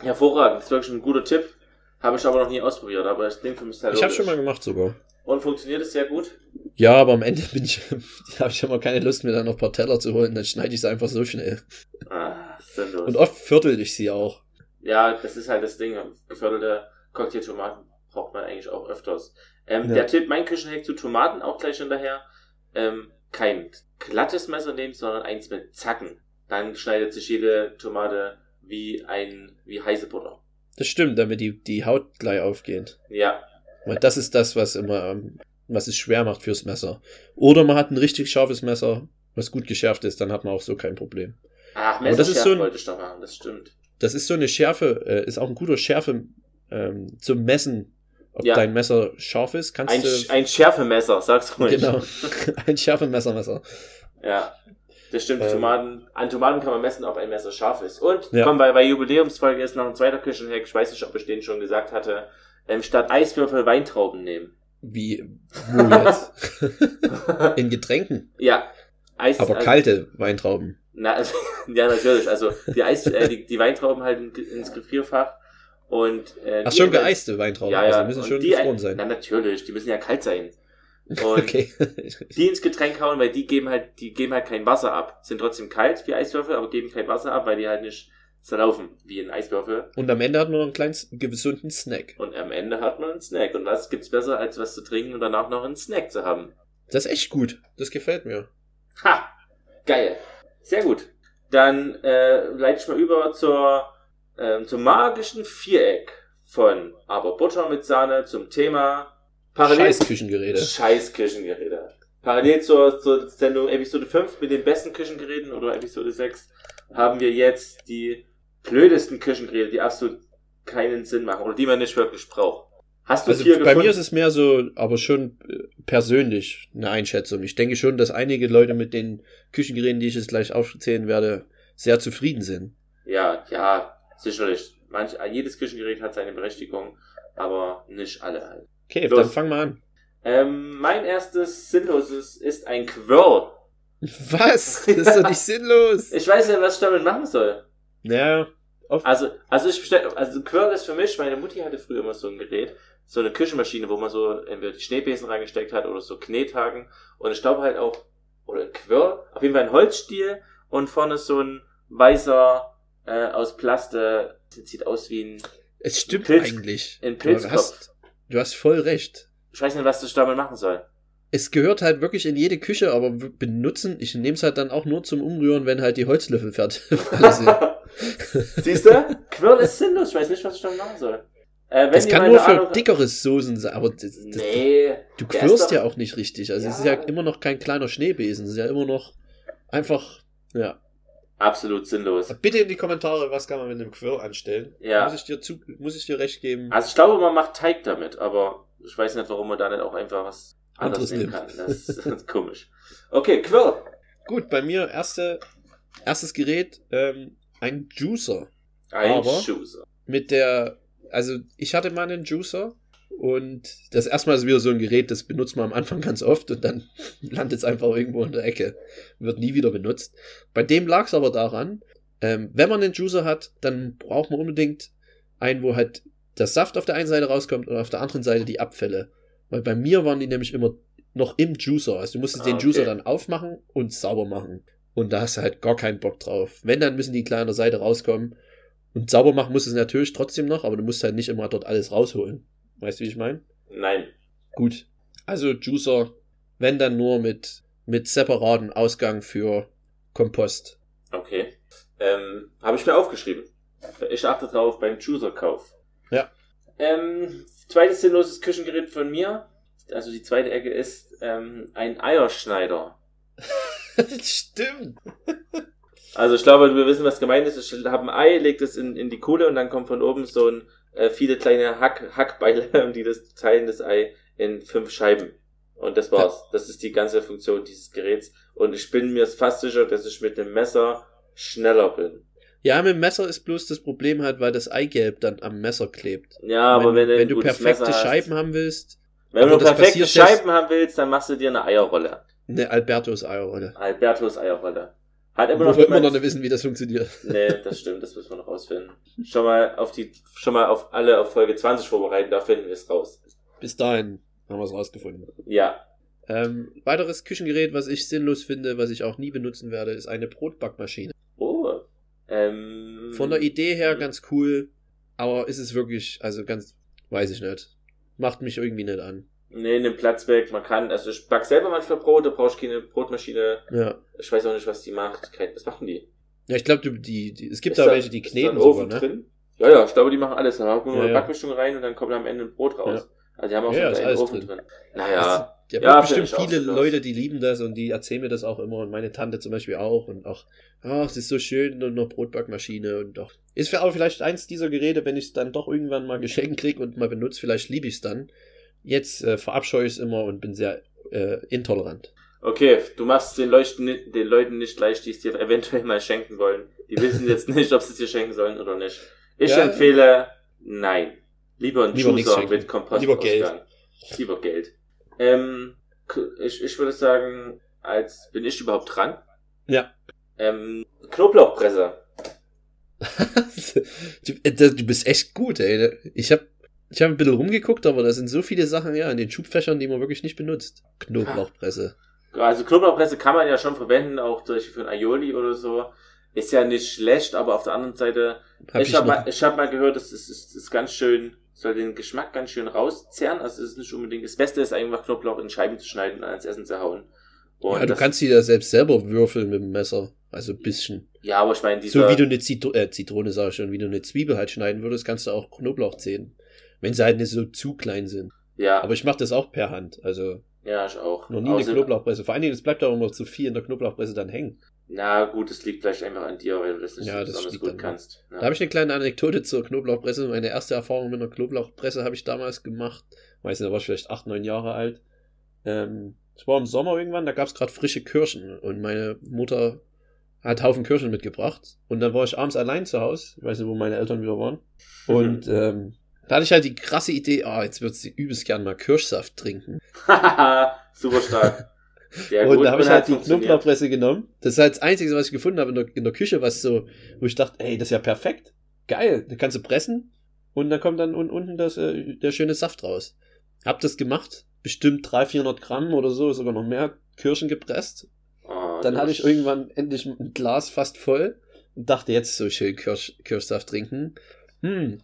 Hervorragend. Das ist wirklich ein guter Tipp. Habe ich aber noch nie ausprobiert, aber das Ding für mich ist halt Ich habe schon mal gemacht sogar. Und funktioniert es sehr gut? Ja, aber am Ende bin ich, habe ich immer keine Lust, mir dann noch ein paar Teller zu holen. Dann schneide ich sie einfach so schnell. Ah, sinnlos. Und oft viertel ich sie auch. Ja, das ist halt das Ding. Geförderte Cocktailtomaten braucht man eigentlich auch öfters. Ähm, Ja. Der Tipp, mein Küchenhack zu Tomaten, auch gleich hinterher. Ähm, kein glattes Messer nehmen, sondern eins mit Zacken. Dann schneidet sich jede Tomate wie ein, wie heiße Butter. Das stimmt, damit die, die Haut gleich aufgeht. Ja, Weil das ist das, was immer, ähm, was es schwer macht fürs Messer. Oder man hat ein richtig scharfes Messer, was gut geschärft ist, dann hat man auch so kein Problem. ach, Aber das ist so ein- wollte ich doch machen, das stimmt. Das ist so eine Schärfe, äh, ist auch ein guter Schärfe ähm, zum Messen, ob Ja. dein Messer scharf ist. Kannst Ein, du. Ein Schärfemesser, sag's ruhig. genau. ein Schärfemesser, Messer. Ja, das stimmt. Ähm. Tomaten, an Tomaten kann man messen, ob ein Messer scharf ist. Und, Ja. komm, weil bei Jubiläumsfolge ist noch ein zweiter Küchenhack, ich weiß nicht, ob ich den schon gesagt hatte, ähm, statt Eiswürfel Weintrauben nehmen. Wie, wo jetzt? In Getränken. ja, Eis. Aber also- kalte Weintrauben. Na, also, ja, natürlich. Also die, Eis, äh, die, die Weintrauben halt in, ins Gefrierfach und äh, Ach, die schon aber- geeiste Weintrauben. Ja, ja. Also müssen und schon die, gefroren sein. Na, natürlich, die müssen ja kalt sein. Und Okay. die ins Getränk hauen, weil die geben halt, die geben halt kein Wasser ab. Sind trotzdem kalt wie Eiswürfel, aber geben kein Wasser ab, weil die halt nicht zerlaufen wie ein Eiswürfel. Und am Ende hat man noch einen kleinen gesunden Snack. Und am Ende hat man einen Snack. Und was gibt's besser, als was zu trinken und danach noch einen Snack zu haben? Das ist echt gut. Das gefällt mir. Ha! Geil. Sehr gut. Dann äh, leite ich mal über zur, ähm, zum magischen Viereck von Aber Butter mit Sahne zum Thema Parallel Scheiß Küchengeräte. Scheiß Küchengeräte. Parallel zur, zur Sendung Episode 5 mit den besten Küchengeräten oder Episode 6 haben wir jetzt die blödesten Küchengeräte, die absolut keinen Sinn machen oder die man nicht wirklich braucht. Hast du Also hier bei gefunden? mir ist es mehr so, aber schon äh, persönlich eine Einschätzung. Ich denke schon, dass einige Leute mit den Küchengeräten, die ich jetzt gleich aufzählen werde, sehr zufrieden sind. Ja, ja, sicherlich. Manch, jedes Küchengerät hat seine Berechtigung, aber nicht alle halt. Okay, Los. dann fang mal an. Ähm, mein erstes Sinnloses ist ein Quirl. Was? Das ist doch nicht sinnlos. Ich weiß ja, was ich damit machen soll. Ja, auf, Also, also ich bestell, also Quirl ist für mich, meine Mutti hatte früher immer so ein Gerät, so eine Küchenmaschine, wo man so entweder die Schneebesen reingesteckt hat oder so Knethaken. Und ich glaube halt auch, oder ein Quirl, auf jeden Fall ein Holzstiel und vorne so ein weißer, äh, aus Plaste, sieht aus wie ein, es stimmt Pilz- eigentlich. ein Du Pilzkopf. hast, du hast voll recht. Ich weiß nicht, was ich damit machen soll. Es gehört halt wirklich in jede Küche, aber benutzen, ich nehme es halt dann auch nur zum Umrühren, wenn halt die Holzlöffel fertig sind. Siehst du? Quirl ist sinnlos, ich weiß nicht, was ich damit machen soll. Äh, Das kann nur für Ahnung- dickeres Soßen sein, aber das, das, Nee. du quirlst doch- ja auch nicht richtig. Also es ist ja Ja. immer noch kein kleiner Schneebesen, es ist ja immer noch einfach, ja. Absolut sinnlos. Bitte in die Kommentare, was kann man mit einem Quirl anstellen? Ja. Muss ich dir zu, muss ich dir recht geben? Also ich glaube, man macht Teig damit, aber ich weiß nicht, warum man da nicht auch einfach was anderes nehmen nimmt. kann. Das ist komisch. Okay, Quirl. Gut, bei mir erste, erstes Gerät, ähm, ein Juicer. Ein Aber- Schuser. mit der, also ich hatte mal einen Juicer und das erstmal ist wieder so ein Gerät, das benutzt man am Anfang ganz oft und dann landet es einfach irgendwo in der Ecke, wird nie wieder benutzt. Bei dem lag es aber daran, ähm, wenn man einen Juicer hat, dann braucht man unbedingt einen, wo halt der Saft auf der einen Seite rauskommt und auf der anderen Seite die Abfälle. Weil bei mir waren die nämlich immer noch im Juicer. Also du musstest Ah, den okay. Juicer dann aufmachen und sauber machen. Und da hast du halt gar keinen Bock drauf. Wenn, dann müssen die der Seite rauskommen. Und sauber machen musst du es natürlich trotzdem noch, aber du musst halt nicht immer dort alles rausholen. Weißt du, wie ich meine? Nein. Gut. Also Juicer, wenn dann nur mit, mit separatem Ausgang für Kompost. Okay. Ähm, Habe ich mir aufgeschrieben. Ich achte drauf beim Juicer-Kauf. Ja. Ähm, zweites sinnloses Küchengerät von mir. Also die zweite Ecke ist ähm, ein Eierschneider. Stimmt. Also ich glaube, wir wissen, was gemeint ist. Ich habe ein Ei, legt es in, in die Kohle und dann kommt von oben so ein äh, viele kleine Hack, Hackbeile und die das teilen das Ei in fünf Scheiben. Und das war's. Das ist die ganze Funktion dieses Geräts. Und ich bin mir fast sicher, dass ich mit dem Messer schneller bin. Ja, mit dem Messer ist bloß das Problem halt, weil das Eigelb dann am Messer klebt. Ja, aber wenn, du, ein du perfekte Messer hast- Scheiben haben willst, wenn du perfekte Scheiben haben willst, dann machst du dir eine Eierrolle. eine Albertus Eierrolle. Albertus Eierrolle. Hat immer noch wir immer noch nicht wissen, wie das funktioniert. Nee, das stimmt, das müssen wir noch rausfinden. Schon mal auf die, schon mal auf alle auf Folge 20 vorbereiten, da finden wir es raus. Bis dahin haben wir es rausgefunden. Ja. Ähm, weiteres Küchengerät, was ich sinnlos finde, was ich auch nie benutzen werde, ist eine Brotbackmaschine. Oh. Ähm, Von der Idee her ganz cool, aber ist es wirklich, also ganz, weiß ich nicht. Macht mich irgendwie nicht an. Nee, nimm Platz weg. Man kann, also ich back selber manchmal Brot, da brauche ich keine Brotmaschine. Ja. Ich weiß auch nicht, was die macht. Was machen die? Ja, ich glaube, die, die, es gibt Ist da welche, die ist da kneten Ofen sogar, ne? drin? Ja, ja, ich glaube, die machen alles. Da man nur Ja, eine ja. Backmischung rein und dann kommt am Ende ein Brot raus. Also die haben auch Ja, ist einen Ofen drin. drin. Naja. Ja, Ja, bestimmt viele. Leute, die lieben das und die erzählen mir das auch immer und meine Tante zum Beispiel auch und auch, ach, es ist so schön und noch Brotbackmaschine und doch. Ist für auch vielleicht eins dieser Geräte, wenn ich es dann doch irgendwann mal geschenkt krieg und mal benutze, vielleicht liebe ich es dann. Jetzt äh, verabscheue ich es immer und bin sehr äh, intolerant. Okay, du machst den, Leuchten, den Leuten nicht gleich, die es dir eventuell mal schenken wollen. Die wissen jetzt nicht, ob sie es dir schenken sollen oder nicht. Ich Ja. empfehle, nein. Lieber ein Lieber Juicer mit Kompost. Lieber Geld. Lieber Geld. Ähm, ich, ich würde sagen, als bin ich überhaupt dran? Ja. Ähm, Knoblauchpresse. du, äh, du bist echt gut, ey. Ich hab, Ich habe ein bisschen rumgeguckt, aber da sind so viele Sachen ja in den Schubfächern, die man wirklich nicht benutzt. Knoblauchpresse. Also Knoblauchpresse kann man ja schon verwenden, auch zum Beispiel für ein Aioli oder so. Ist ja nicht schlecht, aber auf der anderen Seite, Hab ich ich habe mal, ich hab mal gehört, das ist, ist, ist ganz schön, soll den Geschmack ganz schön rauszerren. Also es ist nicht unbedingt, das Beste ist einfach Knoblauch in Scheiben zu schneiden und ans Essen zu hauen. Und ja, du kannst die ja selbst selber würfeln mit dem Messer. Also ein bisschen. ja, aber ich meine, So dieser, wie du eine Zitro äh, Zitrone, sag ich schon, wie du eine Zwiebel halt schneiden würdest, kannst du auch Knoblauch zählen. Wenn sie halt nicht so zu klein sind. ja, Aber ich mache das auch per Hand. Also ja, ich auch. noch nie eine Außerdem- Knoblauchpresse. Vor allen Dingen, es bleibt auch immer zu viel in der Knoblauchpresse dann hängen. Na gut, es liegt vielleicht einfach an dir, weil du das nicht Ja, so das besonders gut kannst. Da Ja. habe ich eine kleine Anekdote zur Knoblauchpresse. Meine erste Erfahrung mit einer Knoblauchpresse habe ich damals gemacht. Weiß nicht, da war ich vielleicht acht, neun Jahre alt. Ähm, es war im Sommer irgendwann, da gab es gerade frische Kirschen und meine Mutter hat Haufen Kirschen mitgebracht. Und dann war ich abends allein zu Hause. Ich weiß nicht, wo meine Eltern wieder waren. Und ähm, da hatte ich halt die krasse Idee, ah, jetzt wird sie übelst gern mal Kirschsaft trinken. Super stark. Sehr und gut. da habe ich halt die. Knoblauchpresse genommen. Das ist halt das Einzige, was ich gefunden habe in der, in der Küche, was so, wo ich dachte, ey, das ist ja perfekt. Geil. Da kannst du pressen und dann kommt dann un unten das, äh, der schöne Saft raus. Hab das gemacht. Bestimmt 300, 400 Gramm oder so, sogar noch mehr Kirschen gepresst. Oh, Dann du hatte ich irgendwann endlich ein Glas fast voll und dachte, jetzt so schön Kirsch, Kirschsaft trinken. Hm.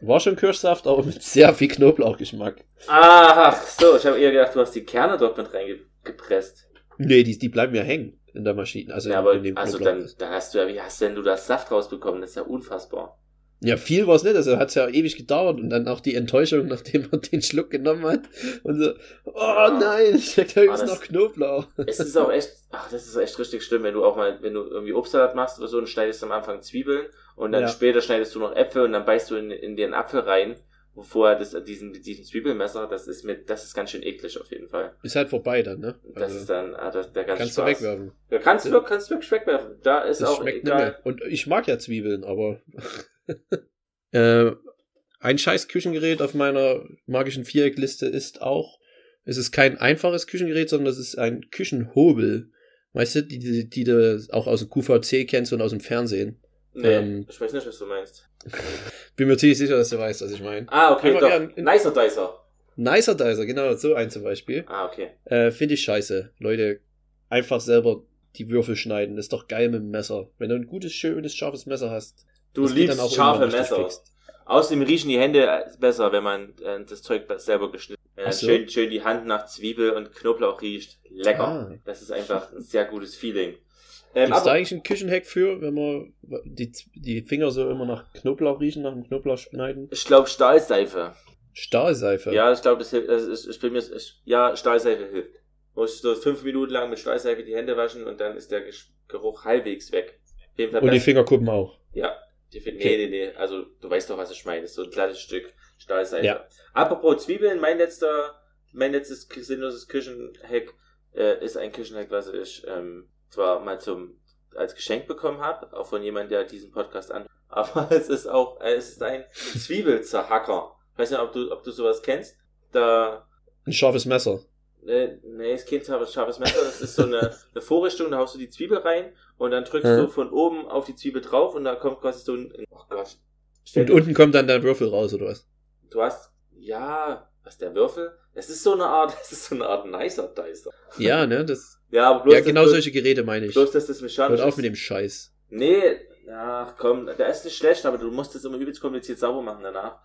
War schon Kirschsaft, aber mit sehr viel Knoblauchgeschmack. Ach so, ich habe eher gedacht, du hast die Kerne dort mit reingepresst. Nee, die, die bleiben ja hängen in der Maschine. Also, ja, aber in dem also dann, da hast du ja, wie hast denn du das Saft rausbekommen? Das ist ja unfassbar. Ja, viel war es nicht, also hat es ja ewig gedauert und dann auch die Enttäuschung, nachdem man den Schluck genommen hat und so, oh nein, steckt da übrigens das- noch Knoblauch. Es ist auch echt, ach, das ist echt richtig schlimm, wenn du auch mal, wenn du irgendwie Obstsalat machst oder so, und schneidest am Anfang Zwiebeln und dann Ja. später schneidest du noch Äpfel und dann beißt du in, in den Apfel rein, wo vorher das, diesen, diesen Zwiebelmesser, das ist mit, das ist ganz schön eklig auf jeden Fall. Ist halt vorbei dann, ne? Das Also, ist dann, ah, das, der ganze kannst du Spaß. wegwerfen. Ja, kannst du, kannst du wirklich wegwerfen. Da ist Das auch schmeckt nicht egal. mehr. Und ich mag ja Zwiebeln, aber äh, ein scheiß Küchengerät auf meiner magischen Viereckliste ist auch, es ist kein einfaches Küchengerät, sondern es ist ein Küchenhobel. Weißt du, die, die, die du auch aus dem QVC kennst und aus dem Fernsehen. Nee, Ähm, ich weiß nicht, was du meinst. Bin mir ziemlich sicher, dass du weißt, was ich meine. Ah, okay, Einfach doch. ja, ein- Nicer Dicer. Nicer Dicer, genau, so ein zum Beispiel. Ah, okay. Äh, Finde ich scheiße. Leute, einfach selber die Würfel schneiden. ist doch geil mit dem Messer. Wenn du ein gutes, schönes, scharfes Messer hast. Du das liebst scharfe Messer. Außerdem riechen die Hände äh, besser, wenn man äh, das Zeug be- selber geschnitten äh, Ach so. schön, schön die Hand nach Zwiebel und Knoblauch riecht. Lecker. Ah. Das ist einfach ein sehr gutes Feeling. Ähm, Gibt's da eigentlich einen Küchenhack für, wenn man die, die Finger so immer nach Knoblauch riechen, nach dem Knoblauch schneiden? ich glaube Stahlseife. Stahlseife. Ja, ich glaube, das hilft. Das ist, ich bin mir, ich, ja, Stahlseife hilft. Muss ich so fünf Minuten lang mit Stahlseife die Hände waschen und dann ist der Geruch halbwegs weg. Und die. Fingerkuppen auch. Ja, die finden, Okay. nee, nee, nee, also du weißt doch, was ich meine, so ein kleines Stück Stahlseife. Ja. Apropos Zwiebeln, mein letzter, mein letztes sinnloses Küchenhack äh, ist ein Küchenhack, was ich ähm, zwar mal zum als Geschenk bekommen habe, auch von jemandem, der diesen Podcast an, aber es ist auch, äh, es ist ein Zwiebelzerhacker. Ich weiß nicht, ob du, ob du sowas kennst. Da Ein scharfes Messer. Nee, es ist kein scharfes, scharfes Messer, das ist so eine, eine Vorrichtung, da haust du die Zwiebel rein und dann drückst Hm. du von oben auf die Zwiebel drauf und da kommt quasi so ein, oh Gott. Und unten kommt dann der Würfel raus, oder was? Du hast, ja, was der Würfel? Es ist so eine Art, es ist so eine Art Nicer Dicer. Ja, ne? Das, Ja, aber bloß, ja, genau dass, solche Geräte meine ich. bloß, dass das mechanisch Hört auf ist. mit dem Scheiß. Nee, ach komm, der ist nicht schlecht, aber du musst das immer übelst kompliziert sauber machen danach.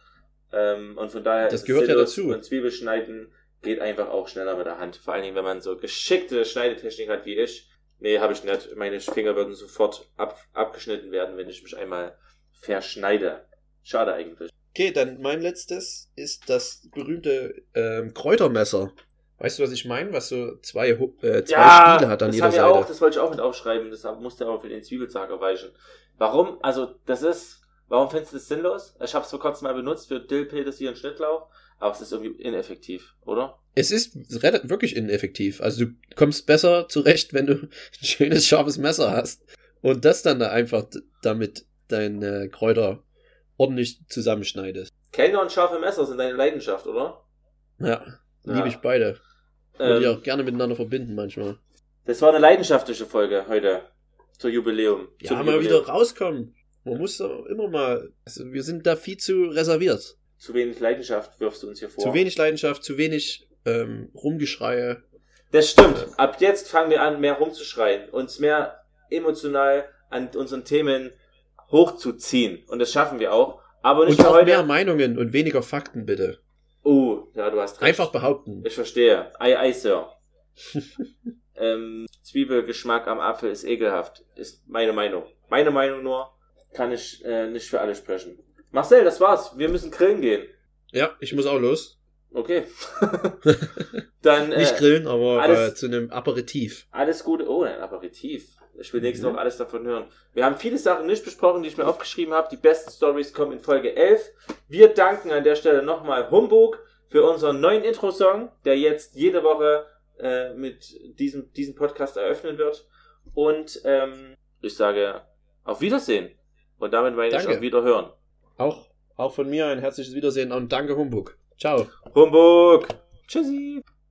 Ähm, und von daher Das gehört ja dazu. Und Zwiebelschneiden geht einfach auch schneller mit der Hand. Vor allen Dingen, wenn man so geschickte Schneidetechnik hat wie ich. Nee, habe ich nicht. Meine Finger würden sofort ab, abgeschnitten werden, wenn ich mich einmal verschneide. Schade eigentlich. Okay, dann mein letztes ist das berühmte ähm, Kräutermesser. Weißt du, was ich meine? Was so zwei, äh, zwei Stiele hat an jeder Seite. auch, das wollte ich auch mit aufschreiben, das musste aber für den Zwiebelzager weichen. Warum? Also, das ist, warum findest du das sinnlos? Ich habe es vor kurzem mal benutzt für Dill, Petersilie und Schnittlauch, aber es ist irgendwie ineffektiv, oder? Es ist wirklich ineffektiv. Also du kommst besser zurecht, wenn du ein schönes, scharfes Messer hast. Und das dann da einfach damit deine Kräuter ordentlich zusammenschneidest. Kellner und scharfe Messer sind deine Leidenschaft, oder? Ja, Ja. liebe ich beide. Würde ich Ähm, auch gerne miteinander verbinden manchmal. das war eine leidenschaftliche Folge heute zur Jubiläum. Ja, zum mal Jubiläum. wieder rauskommen. Man muss doch immer mal. Also wir sind da viel zu reserviert. Zu wenig Leidenschaft wirfst du uns hier vor. Zu wenig Leidenschaft, zu wenig ähm, Rumgeschreie. Das stimmt. Ab jetzt fangen wir an, mehr rumzuschreien, uns mehr emotional an unseren Themen hochzuziehen. Und das schaffen wir auch. Aber nicht Und auch heute. mehr Meinungen und weniger Fakten, bitte. Oh, ja, du hast recht. Einfach behaupten. Ich verstehe. Ei, ei, Sir. ähm, Zwiebelgeschmack am Apfel ist ekelhaft. Ist meine Meinung. Meine Meinung nur. Kann ich äh, nicht für alle sprechen. Marcel, das war's. Wir müssen grillen gehen. Ja, ich muss auch los. Okay. Dann Nicht äh, grillen, aber alles- äh, zu einem Aperitif. alles Gute. Oh, ein Aperitif. Ich will nächste Mhm. Woche alles davon hören. Wir haben viele Sachen nicht besprochen, die ich mir aufgeschrieben habe. Die besten Stories kommen in Folge 11. Wir danken an der Stelle nochmal Humbug für unseren neuen Intro-Song, der jetzt jede Woche äh, mit diesem, diesem Podcast eröffnen wird. Und ähm, ich sage auf Wiedersehen. Und damit meine ich Danke. auf Wiederhören. Auch, auch von mir ein herzliches Wiedersehen und danke Humbug. Ciao. Humbug! Tschüssi!